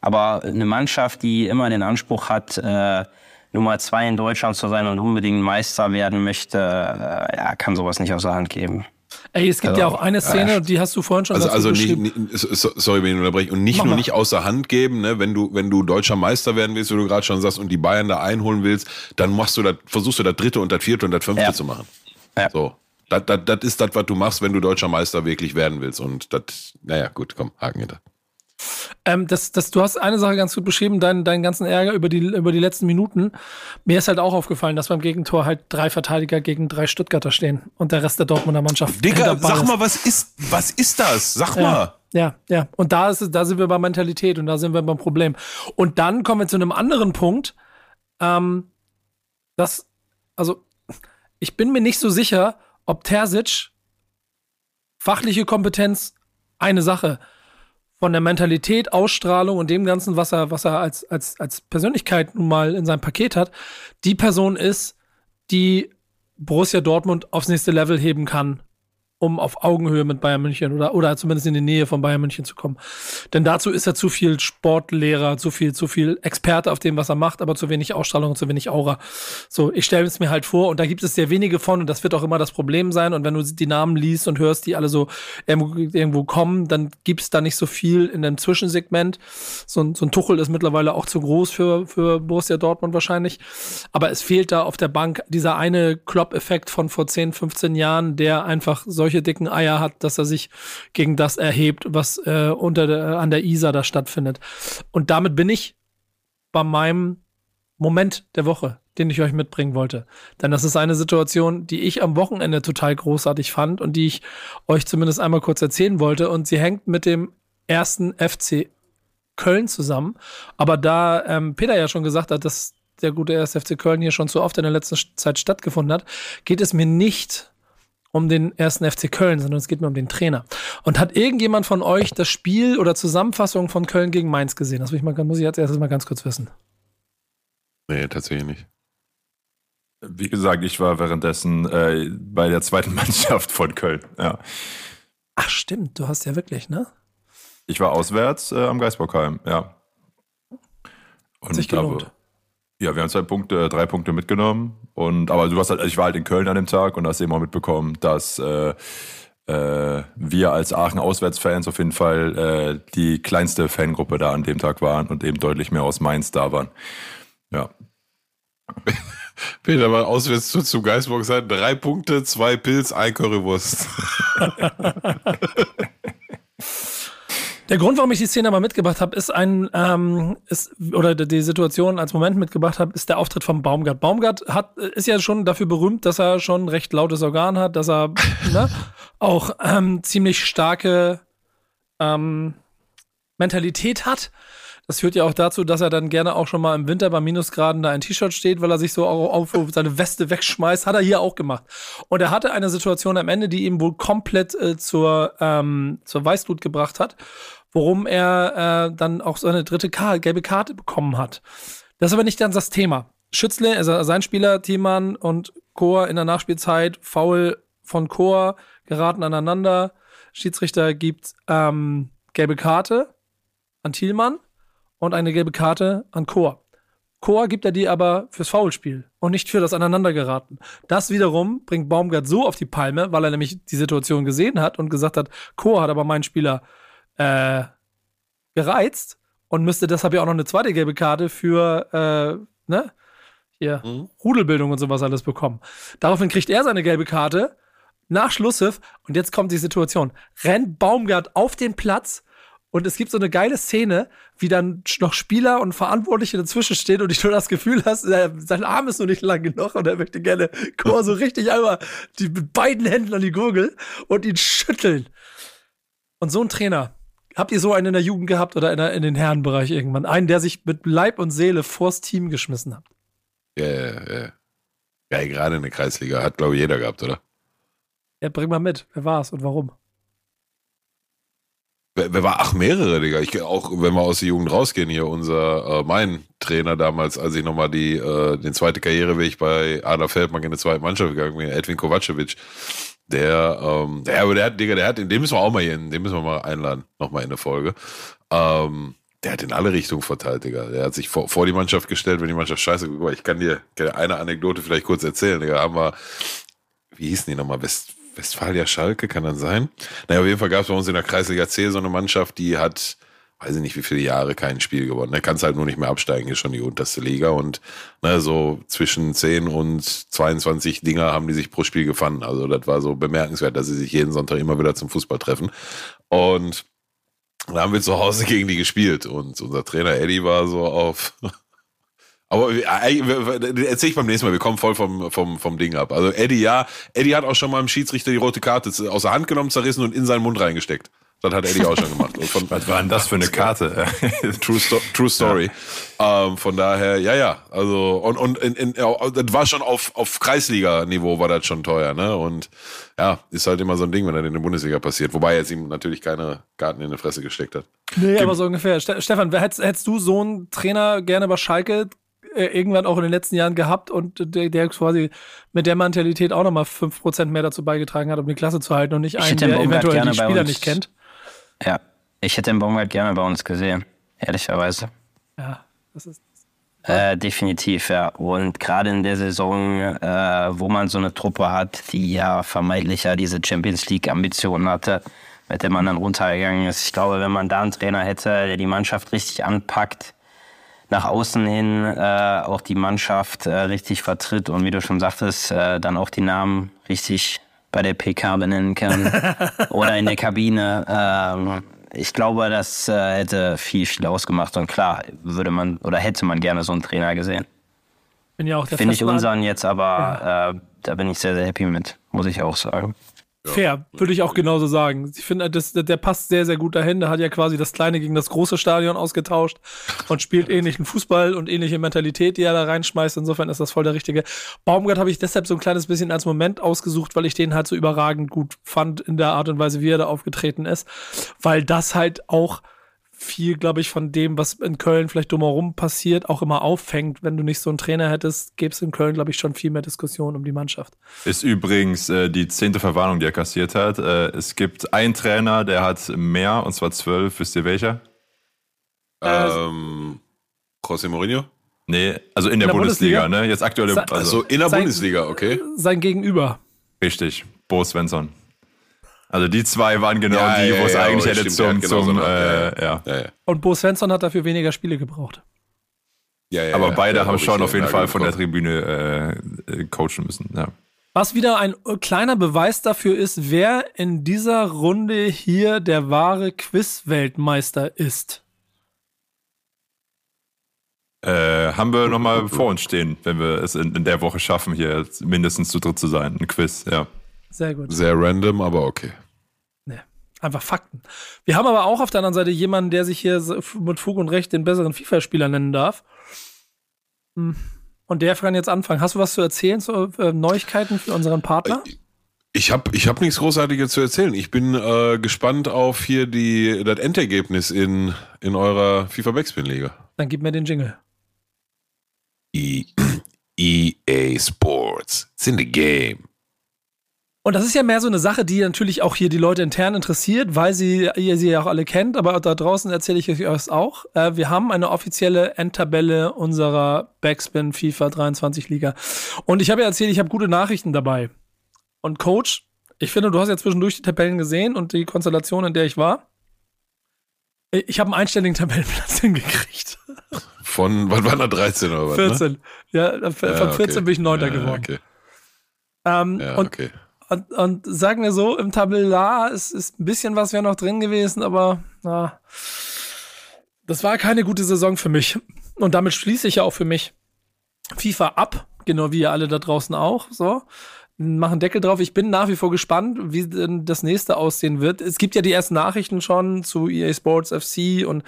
aber eine Mannschaft, die immer den Anspruch hat, äh, Nummer zwei in Deutschland zu sein und unbedingt Meister werden möchte, äh, ja, kann sowas nicht aus der Hand geben. Ey, es gibt Also, ja auch eine Szene, äh, die hast du vorhin schon Also, dazu also nicht, nicht, so- sorry, wenn ich unterbreche. Und nicht Mach nur mal. nicht außer Hand geben, ne, wenn du, wenn du deutscher Meister werden willst, wie du gerade schon sagst, und die Bayern da einholen willst, dann machst du das, versuchst du das dritte und das vierte und das fünfte Ja. zu machen. Ja. So. Das, das, das ist das, was du machst, wenn du deutscher Meister wirklich werden willst. Und das, naja, gut, komm, Haken hinter. Ähm, das, das, du hast eine Sache ganz gut beschrieben, deinen, deinen ganzen Ärger über die, über die letzten Minuten. Mir ist halt auch aufgefallen, dass beim Gegentor halt drei Verteidiger gegen drei Stuttgarter stehen und der Rest der Dortmunder Mannschaft. Digga, sag ist. mal, was ist, was ist das? Sag Ja, mal. ja, ja. Und da ist da sind wir bei Mentalität und da sind wir beim Problem. Und dann kommen wir zu einem anderen Punkt. Ähm, das, also, ich bin mir nicht so sicher, ob Terzic fachliche Kompetenz eine Sache von der Mentalität, Ausstrahlung und dem Ganzen, was er, was er als, als, als Persönlichkeit nun mal in seinem Paket hat, die Person ist, die Borussia Dortmund aufs nächste Level heben kann, um auf Augenhöhe mit Bayern München oder, oder zumindest in die Nähe von Bayern München zu kommen. Denn dazu ist er zu viel Sportlehrer, zu viel, zu viel Experte auf dem, was er macht, aber zu wenig Ausstrahlung zu wenig Aura. So, ich stelle es mir halt vor und da gibt es sehr wenige von und das wird auch immer das Problem sein. Und wenn du die Namen liest und hörst, die alle so irgendwo, kommen, dann gibt es da nicht so viel in dem Zwischensegment. So ein, so ein Tuchel ist mittlerweile auch zu groß für, für Borussia Dortmund wahrscheinlich. Aber es fehlt da auf der Bank dieser eine Klopp-Effekt von vor 10, 15 Jahren, der einfach solche dicken Eier hat, dass er sich gegen das erhebt, was äh, unter der, an der Isar da stattfindet. Und damit bin ich bei meinem Moment der Woche, den ich euch mitbringen wollte. Denn das ist eine Situation, die ich am Wochenende total großartig fand und die ich euch zumindest einmal kurz erzählen wollte. Und sie hängt mit dem ersten FC Köln zusammen. Aber da ähm, Peter ja schon gesagt hat, dass der gute 1. FC Köln hier schon so oft in der letzten Zeit stattgefunden hat, geht es mir nicht um den ersten FC Köln, sondern es geht mir um den Trainer. Und hat irgendjemand von euch das Spiel oder Zusammenfassung von Köln gegen Mainz gesehen? Das will ich mal, muss ich als erstes mal ganz kurz wissen. Nee, tatsächlich nicht. Wie gesagt, ich war währenddessen äh, bei der zweiten Mannschaft von Köln. Ja. Ach stimmt, du hast ja wirklich, ne? Ich war auswärts äh, am Geisbockheim, ja. Und sich da- gelohnt. Ja, wir haben zwei Punkte, drei Punkte mitgenommen. Und aber du hast halt, ich war halt in Köln an dem Tag und hast eben auch mitbekommen, dass äh, äh, wir als Aachen Auswärtsfans auf jeden Fall äh, die kleinste Fangruppe da an dem Tag waren und eben deutlich mehr aus Mainz da waren. Ja. Peter war auswärts zu, zu Geisburg sein. Drei Punkte, zwei Pilz, ein Currywurst. Der Grund, warum ich die Szene mal mitgebracht habe, ist ein, ähm, ist, oder die Situation als Moment mitgebracht habe, ist der Auftritt von Baumgart. Baumgart hat, ist ja schon dafür berühmt, dass er schon recht lautes Organ hat, dass er ne, auch ähm, ziemlich starke ähm, Mentalität hat. Das führt ja auch dazu, dass er dann gerne auch schon mal im Winter bei Minusgraden da ein T-Shirt steht, weil er sich so auf auf seine Weste wegschmeißt. Hat er hier auch gemacht. Und er hatte eine Situation am Ende, die ihm wohl komplett äh, zur, ähm, zur Weißglut gebracht hat, worum er äh, dann auch seine dritte Ka gelbe Karte bekommen hat. Das ist aber nicht ganz das Thema. Schützle, also sein Spieler, Thiemann und Chor in der Nachspielzeit, Foul von Chor, geraten aneinander. Schiedsrichter gibt ähm, gelbe Karte an Thielmann und eine gelbe Karte an Chor. Chor gibt er die aber fürs Foulspiel und nicht für das Aneinandergeraten. Das wiederum bringt Baumgart so auf die Palme, weil er nämlich die Situation gesehen hat und gesagt hat, Chor hat aber meinen Spieler äh, gereizt und müsste deshalb ja auch noch eine zweite gelbe Karte für äh, ne, hier Rudelbildung und sowas alles bekommen. Daraufhin kriegt er seine gelbe Karte. nach Schlusspfiff, und jetzt kommt die Situation, rennt Baumgart auf den Platz und es gibt so eine geile Szene, wie dann noch Spieler und Verantwortliche dazwischen stehen und ich nur das Gefühl hast, sein Arm ist noch nicht lang genug und er möchte gerne Chor so richtig einmal die, mit beiden Händen an die Gurgel und ihn schütteln. Und so ein Trainer, habt ihr so einen in der Jugend gehabt oder in, der, in den Herrenbereich irgendwann? Einen, der sich mit Leib und Seele vors Team geschmissen hat? Ja, ja, ja. Ja, gerade in der Kreisliga hat, glaube ich, jeder gehabt, oder? Ja, bring mal mit. Wer war es und warum? Wer, wer, war? Ach, mehrere, Digga. Ich, auch wenn wir aus der Jugend rausgehen, hier unser, äh, mein Trainer damals, als ich nochmal die, äh, den zweite Karriereweg bei Adler Feldmann in der zweiten Mannschaft gegangen bin, Edwin Kovacevic. Der, ähm, der, aber der hat, Digga, der hat, den müssen wir auch mal hier, den müssen wir mal einladen, nochmal in der Folge. Ähm, der hat in alle Richtungen verteilt, Digga. Der hat sich vor, vor die Mannschaft gestellt, wenn die Mannschaft scheiße guckt. Ich kann dir eine Anekdote vielleicht kurz erzählen, Digga. Haben wir, wie hießen die nochmal? West, Westfalia Schalke, kann dann sein? Naja, auf jeden Fall gab es bei uns in der Kreisliga C so eine Mannschaft, die hat, weiß ich nicht, wie viele Jahre kein Spiel gewonnen. Da kannst halt nur nicht mehr absteigen, ist schon die unterste Liga. Und ne, so zwischen 10 und 22 Dinger haben die sich pro Spiel gefunden. Also das war so bemerkenswert, dass sie sich jeden Sonntag immer wieder zum Fußball treffen. Und da haben wir zu Hause gegen die gespielt und unser Trainer Eddie war so auf. Aber äh, erzähl ich beim nächsten Mal, wir kommen voll vom, vom, vom Ding ab. Also Eddie, ja, Eddie hat auch schon mal im Schiedsrichter die rote Karte aus der Hand genommen, zerrissen und in seinen Mund reingesteckt. Das hat Eddie auch schon gemacht. Von, Was war denn das für eine Karte? True, Sto True Story. Ja. Ähm, von daher, ja, ja. Also, und, und in, in, das war schon auf, auf Kreisliga-Niveau war das schon teuer, ne? Und ja, ist halt immer so ein Ding, wenn das in der Bundesliga passiert. Wobei er jetzt ihm natürlich keine Karten in die Fresse gesteckt hat. Nee, Gib aber so ungefähr. Stefan, hättest, hättest du so einen Trainer gerne bei Schalke äh, irgendwann auch in den letzten Jahren gehabt und der, der quasi mit der Mentalität auch nochmal 5% mehr dazu beigetragen hat, um die Klasse zu halten und nicht einen, der eventuell die Spieler nicht kennt? Ja, ich hätte den Baumgart gerne bei uns gesehen, ehrlicherweise. Ja, das ist. Äh, definitiv, ja. Und gerade in der Saison, äh, wo man so eine Truppe hat, die ja vermeintlich ja diese Champions League-Ambitionen hatte, mit der man dann runtergegangen ist. Ich glaube, wenn man da einen Trainer hätte, der die Mannschaft richtig anpackt, nach außen hin äh, auch die Mannschaft äh, richtig vertritt und wie du schon sagtest, äh, dann auch die Namen richtig bei der PK benennen kann oder in der Kabine. Ähm, ich glaube, das äh, hätte viel, viel ausgemacht und klar würde man oder hätte man gerne so einen Trainer gesehen. Bin ja auch der Finde ich unseren jetzt, aber ja. äh, da bin ich sehr, sehr happy mit, muss ich auch sagen. Fair, würde ich auch genauso sagen. Ich finde, das, der passt sehr, sehr gut dahin. Der hat ja quasi das kleine gegen das große Stadion ausgetauscht und spielt ähnlichen Fußball und ähnliche Mentalität, die er da reinschmeißt. Insofern ist das voll der richtige. Baumgart habe ich deshalb so ein kleines bisschen als Moment ausgesucht, weil ich den halt so überragend gut fand in der Art und Weise, wie er da aufgetreten ist. Weil das halt auch viel, glaube ich, von dem, was in Köln vielleicht drumherum passiert, auch immer auffängt. Wenn du nicht so einen Trainer hättest, gäbe es in Köln, glaube ich, schon viel mehr Diskussion um die Mannschaft. Ist übrigens äh, die zehnte Verwarnung, die er kassiert hat. Äh, es gibt einen Trainer, der hat mehr, und zwar zwölf. Wisst ihr welcher? Ähm, José Mourinho? Nee, also in, in der, der, Bundesliga, Bundesliga, ne? Jetzt aktuell. Also, also in der sein, Bundesliga, okay. Sein Gegenüber. Richtig, Bo Svensson. Also die zwei waren genau ja, die, wo es ja, eigentlich hätte zum, zum so äh, ja. Und Bo Svensson hat dafür weniger Spiele gebraucht. Ja, ja, Aber beide haben schon auf jeden Fall von der Tribüne äh, coachen müssen. Ja. Was wieder ein kleiner Beweis dafür ist, wer in dieser Runde hier der wahre Quiz-Weltmeister ist. Äh, haben wir nochmal vor uns stehen, wenn wir es in, in, der Woche schaffen, hier mindestens zu dritt zu sein. Ein Quiz, ja. Sehr gut. Sehr random, aber okay. Nee, einfach Fakten. Wir haben aber auch auf der anderen Seite jemanden, der sich hier mit Fug und Recht den besseren FIFA-Spieler nennen darf. Hm. Und der kann jetzt anfangen. Hast du was zu erzählen zu äh, Neuigkeiten für unseren Partner? Ich habe ich hab nichts Großartiges zu erzählen. Ich bin äh, gespannt auf hier die, das Endergebnis in, in eurer FIFA Backspin Liga. Dann gib mir den Jingle. E EA Sports. It's in the game. Und das ist ja mehr so eine Sache, die natürlich auch hier die Leute intern interessiert, weil sie, ihr sie ja auch alle kennt, aber da draußen erzähle ich euch das auch. Äh, wir haben eine offizielle Endtabelle unserer Backspin FIFA 23 Liga. Und ich habe ja erzählt, ich habe gute Nachrichten dabei. Und Coach, ich finde, du hast ja zwischendurch die Tabellen gesehen und die Konstellation, in der ich war. Ich habe einen einstelligen Tabellenplatz hingekriegt. Von, wann waren da 13 oder was? 14. Ne? Ja, von ja, okay. 14 bin ich 9. ja, geworden. Okay. Ähm, ja, okay. Und, und sagen wir so, im Tabellar ist, ist ein bisschen was wäre noch drin gewesen, aber na, das war keine gute Saison für mich. Und damit schließe ich ja auch für mich FIFA ab, genau wie ihr alle da draußen auch. So machen Deckel drauf. Ich bin nach wie vor gespannt, wie denn das nächste aussehen wird. Es gibt ja die ersten Nachrichten schon zu EA Sports FC und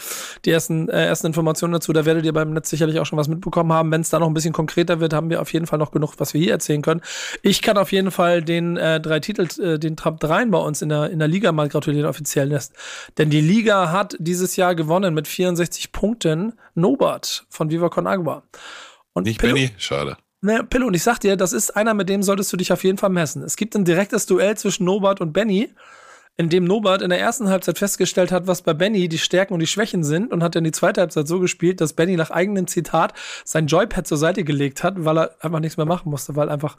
die ersten, äh, ersten Informationen dazu. Da werdet ihr beim Netz sicherlich auch schon was mitbekommen haben. Wenn es da noch ein bisschen konkreter wird, haben wir auf jeden Fall noch genug, was wir hier erzählen können. Ich kann auf jeden Fall den äh, drei Titel, äh, den Trap 3 bei uns in der, in der Liga mal gratulieren, offiziell. Denn die Liga hat dieses Jahr gewonnen mit 64 Punkten. Nobat von Viva Con Agua. Und Nicht Pillow, Benny? Schade. Ne, Pillow, und ich sag dir, das ist einer, mit dem solltest du dich auf jeden Fall messen. Es gibt ein direktes Duell zwischen Nobart und Benny, in dem Nobart in der ersten Halbzeit festgestellt hat, was bei Benny die Stärken und die Schwächen sind und hat dann die zweite Halbzeit so gespielt, dass Benny nach eigenem Zitat sein Joypad zur Seite gelegt hat, weil er einfach nichts mehr machen musste, weil einfach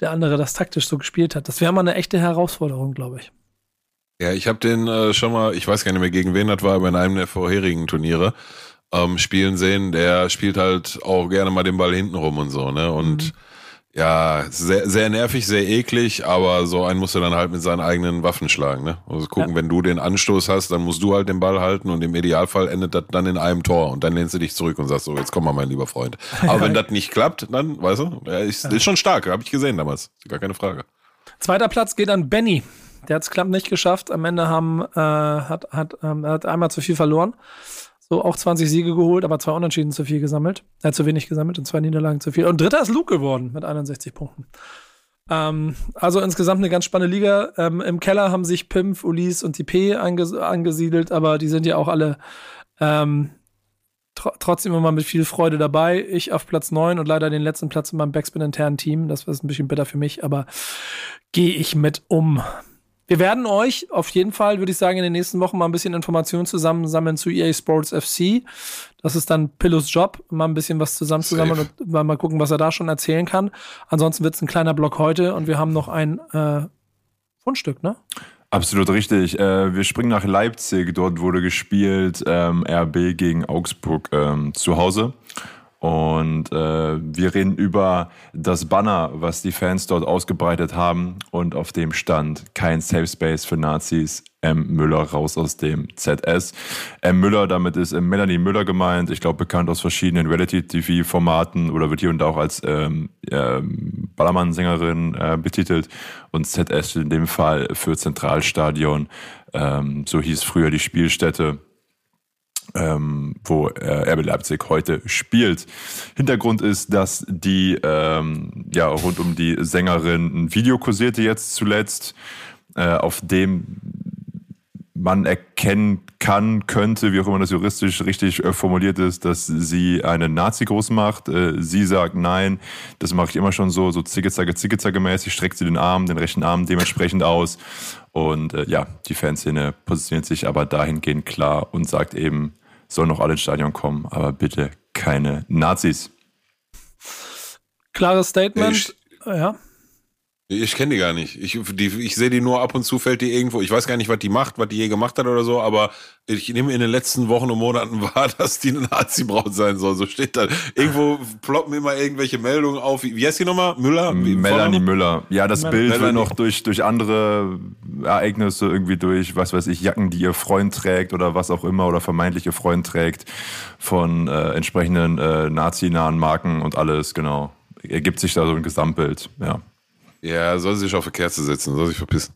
der andere das taktisch so gespielt hat. Das wäre mal eine echte Herausforderung, glaube ich. Ja, ich habe den äh, schon mal, ich weiß gar nicht mehr gegen wen das war, aber in einem der vorherigen Turniere ähm, spielen sehen, der spielt halt auch gerne mal den Ball hinten rum und so, ne? Und mhm. ja, sehr, sehr nervig, sehr eklig, aber so einen musst du dann halt mit seinen eigenen Waffen schlagen, ne? Also gucken, ja. wenn du den Anstoß hast, dann musst du halt den Ball halten und im Idealfall endet das dann in einem Tor und dann lehnst du dich zurück und sagst so, jetzt komm mal, mein lieber Freund. Aber wenn das nicht klappt, dann, weißt du, ja, ist, ist schon stark, habe ich gesehen damals, gar keine Frage. Zweiter Platz geht an Benny. Der hat es knapp nicht geschafft. Am Ende haben, äh, hat, hat, ähm, hat einmal zu viel verloren. So auch 20 Siege geholt, aber zwei Unentschieden zu viel gesammelt. Er hat zu wenig gesammelt und zwei Niederlagen zu viel. Und dritter ist Luke geworden mit 61 Punkten. Ähm, also insgesamt eine ganz spannende Liga. Ähm, Im Keller haben sich Pimp, Ulis und die P anges angesiedelt, aber die sind ja auch alle ähm, tr trotzdem immer mit viel Freude dabei. Ich auf Platz 9 und leider den letzten Platz in meinem Backspin-internen Team. Das ist ein bisschen bitter für mich, aber gehe ich mit um. Wir werden euch auf jeden Fall, würde ich sagen, in den nächsten Wochen mal ein bisschen Informationen zusammensammeln zu EA Sports FC. Das ist dann Pillows Job, mal ein bisschen was zusammenzusammeln und mal, gucken, was er da schon erzählen kann. Ansonsten wird es ein kleiner Block heute und wir haben noch ein äh, Fundstück, ne? Absolut richtig. Äh, wir springen nach Leipzig. Dort wurde gespielt ähm, RB gegen Augsburg ähm, zu Hause. Und äh, wir reden über das Banner, was die Fans dort ausgebreitet haben und auf dem stand kein Safe Space für Nazis. M. Müller raus aus dem ZS. M. Müller, damit ist Melanie Müller gemeint. Ich glaube, bekannt aus verschiedenen Reality-TV-Formaten oder wird hier und da auch als ähm, äh, Ballermann-Sängerin äh, betitelt. Und ZS in dem Fall für Zentralstadion. Ähm, so hieß früher die Spielstätte ähm, wo äh, RB Leipzig heute spielt. Hintergrund ist, dass die ähm, ja rund um die Sängerin ein Video kursierte jetzt zuletzt, äh, auf dem man erkennen kann, könnte, wie auch immer das juristisch richtig äh, formuliert ist, dass sie einen Nazi groß macht. Äh, sie sagt nein, das mache ich immer schon so, so zicke-zacke, zicke-zacke mäßig, streckt sie den Arm, den rechten Arm dementsprechend aus. Und äh, ja, die Fanszene positioniert sich aber dahingehend klar und sagt eben, sollen noch alle ins Stadion kommen, aber bitte keine Nazis. Klares Statement. Ich, ja. Ich kenne die gar nicht. Ich, die, ich sehe die nur ab und zu fällt die irgendwo. Ich weiß gar nicht, was die macht, was die je gemacht hat oder so, aber ich nehme in den letzten Wochen und Monaten wahr, dass die eine Nazi-Braut sein soll. So steht da. Irgendwo ploppen immer irgendwelche Meldungen auf. Wie, heißt die nochmal? Müller? Melanie Müller. Ja, das Melanie. Bild wird noch durch, durch andere Ereignisse irgendwie durch, was weiß ich, Jacken, die ihr Freund trägt oder was auch immer oder vermeintliche Freund trägt von äh, entsprechenden äh, nazi-nahen Marken und alles, genau. Ergibt sich da so ein Gesamtbild, ja. Ja, soll sich auf eine Kerze setzen, soll sich verpissen.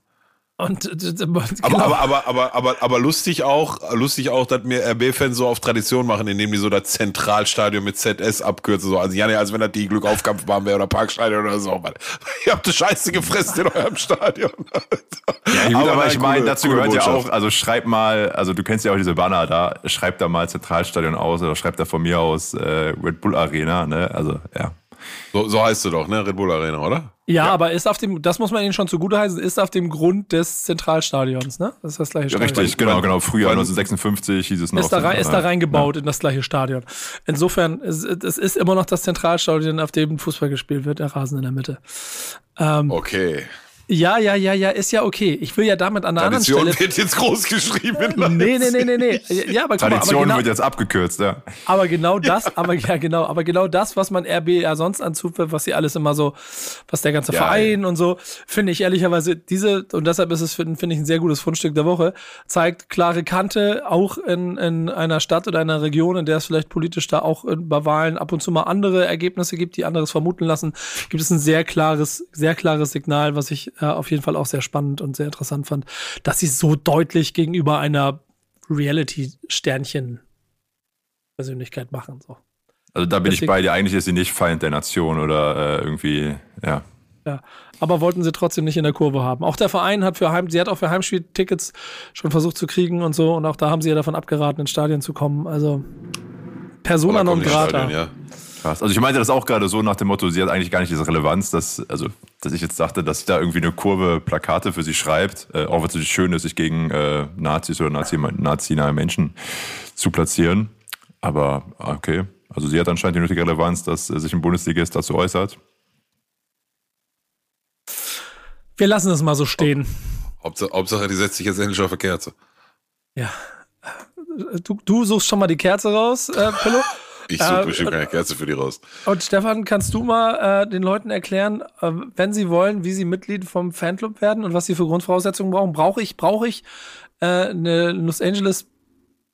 Und, genau. aber, aber, aber, aber, aber, aber lustig auch, lustig auch, dass mir RB-Fans so auf Tradition machen, indem die so das Zentralstadion mit ZS abkürzen. So. Also ja, als wenn das die Glückaufkampfbahn wäre oder Parkstadion oder so. Man. Ihr habt die Scheiße gefressen in eurem Stadion. ja, gut, aber, aber ich meine, dazu gehört ja auch, also schreib mal, also du kennst ja auch diese Banner da, schreib da mal Zentralstadion aus oder schreib da von mir aus äh, Red Bull Arena, ne? Also, ja. So, so heißt du doch, ne? Red Bull Arena, oder? Ja, ja, aber ist auf dem, das muss man ihnen schon zugute heißen, ist auf dem Grund des Zentralstadions, ne? Das ist das gleiche Stadion. richtig, genau, genau. Früher 1956 hieß es noch. Ist da, rein, ist da reingebaut ja. in das gleiche Stadion. Insofern, es, es ist immer noch das Zentralstadion, auf dem Fußball gespielt wird, der Rasen in der Mitte. Ähm, okay. Ja, ja, ja, ja, ist ja okay. Ich will ja damit an der Tradition anderen Stelle. wird jetzt groß geschrieben. Nee, nee, nee, nee, nee. Ja, aber, guck mal, Tradition genau, wird jetzt abgekürzt, ja. aber genau das, aber ja, genau, aber genau das, was man RB ja sonst anzuführt, was sie alles immer so, was der ganze Ja, Verein und so, finde ich ehrlicherweise diese, und deshalb ist es, finde find ich, ein sehr gutes Fundstück der Woche, zeigt klare Kante, auch in, in einer Stadt oder einer Region, in der es vielleicht politisch da auch in- bei Wahlen ab und zu mal andere Ergebnisse gibt, die anderes vermuten lassen, gibt es ein sehr klares, sehr klares Signal, was ich äh, auf jeden Fall auch sehr spannend und sehr interessant fand, dass sie so deutlich gegenüber einer Reality-Sternchen Persönlichkeit machen. So. Also da bin ich Deswegen- bei dir. Eigentlich ist sie nicht Feind der Nation oder äh, irgendwie, ja. Ja, aber wollten sie trotzdem nicht in der Kurve haben. Auch der Verein hat für Heim, sie hat auch für Heimspieltickets schon versucht zu kriegen und so. Und auch da haben sie ja davon abgeraten, ins Stadion zu kommen. Also Persona non grata. ja. Krass. Also ich meinte das auch gerade so nach dem Motto, sie hat eigentlich gar nicht diese Relevanz, dass, also, dass ich jetzt dachte, dass sie da irgendwie eine Kurve Plakate für sie schreibt, äh, auch wenn es natürlich schön ist, sich gegen äh, Nazis oder Nazi, nazi-nahe Menschen zu platzieren. Aber okay, also sie hat anscheinend die nötige Relevanz, dass äh, sich ein Bundesligist dazu äußert. Wir lassen es mal so stehen. Hauptsache, Hauptsache, die setzt sich jetzt endlich auf eine Kerze. Ja. Du, du suchst schon mal die Kerze raus, äh, Pillow. Ich suche Äh, bestimmt keine Kerze für die raus. Und Stefan, kannst du mal äh, den Leuten erklären, äh, wenn sie wollen, wie sie Mitglied vom Fanclub werden und was sie für Grundvoraussetzungen brauchen? Brauche ich, brauche ich äh, eine Los Angeles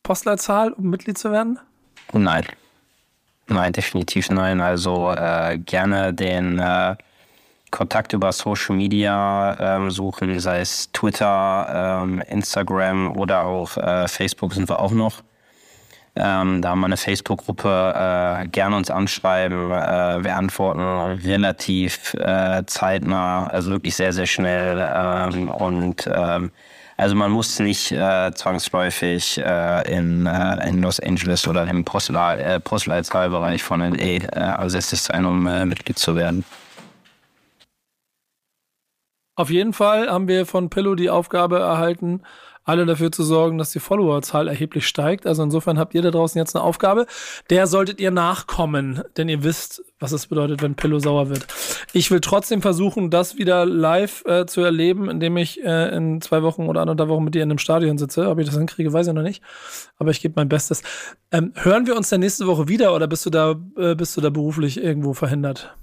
Postleitzahl, um Mitglied zu werden? Nein. Nein, definitiv nein. Also äh, gerne den äh, Kontakt über Social Media ähm, suchen, sei es Twitter, ähm, Instagram oder auf äh, Facebook sind wir auch noch. Ähm, da haben wir eine Facebook-Gruppe, äh, gerne uns anschreiben. Äh, wir antworten relativ äh, zeitnah, also wirklich sehr, sehr schnell. Ähm, und ähm, also man muss nicht äh, zwangsläufig äh, in, äh, in Los Angeles oder im Postal, Postleitzahlbereich von LA ersetzt sein, um Mitglied zu werden. Auf jeden Fall haben wir von Pillow die Aufgabe erhalten, alle dafür zu sorgen, dass die Followerzahl erheblich steigt. Also insofern habt ihr da draußen jetzt eine Aufgabe. Der solltet ihr nachkommen, denn ihr wisst, was es bedeutet, wenn Pillow sauer wird. Ich will trotzdem versuchen, das wieder live äh, zu erleben, indem ich äh, in zwei Wochen oder anderthalb Wochen mit dir in einem Stadion sitze. Ob ich das hinkriege, weiß ich noch nicht. Aber ich gebe mein Bestes. Ähm, hören wir uns dann nächste Woche wieder oder bist du da, äh, bist du da beruflich irgendwo verhindert?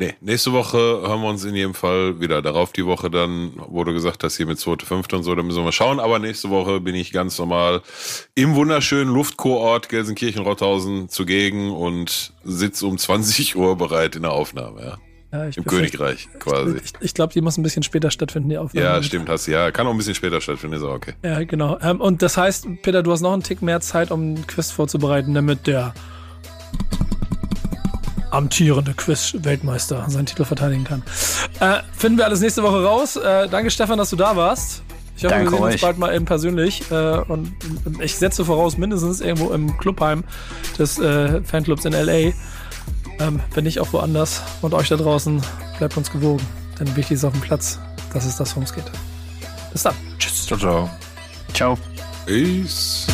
Nee, nächste Woche hören wir uns in jedem Fall wieder. Darauf die Woche dann, wurde gesagt, dass hier mit 2.5. und so, da müssen wir mal schauen. Aber nächste Woche bin ich ganz normal im wunderschönen Luftkurort Gelsenkirchen-Rothausen zugegen und sitze um 20 Uhr bereit in der Aufnahme, ja. Ja, Im Königreich quasi. Ich, ich glaube, die muss ein bisschen später stattfinden, die Aufnahme. Ja, stimmt, hast du. Ja, kann auch ein bisschen später stattfinden, ist auch okay. Ja, genau. Ähm, und das heißt, Peter, du hast noch einen Tick mehr Zeit, um einen Quiz vorzubereiten, damit der amtierende Quiz-Weltmeister seinen Titel verteidigen kann. Äh, finden wir alles nächste Woche raus. Äh, danke, Stefan, dass du da warst. Ich hoffe, Danke wir sehen uns euch. bald mal eben persönlich. Äh, und ich setze voraus, mindestens irgendwo im Clubheim des äh, Fanclubs in L.A. Ähm, wenn nicht auch woanders. Und euch da draußen, bleibt uns gewogen. Denn wichtig ist auf dem Platz, dass es das, worum es geht. Bis dann. Tschüss. Ciao, ciao. Ciao. Peace.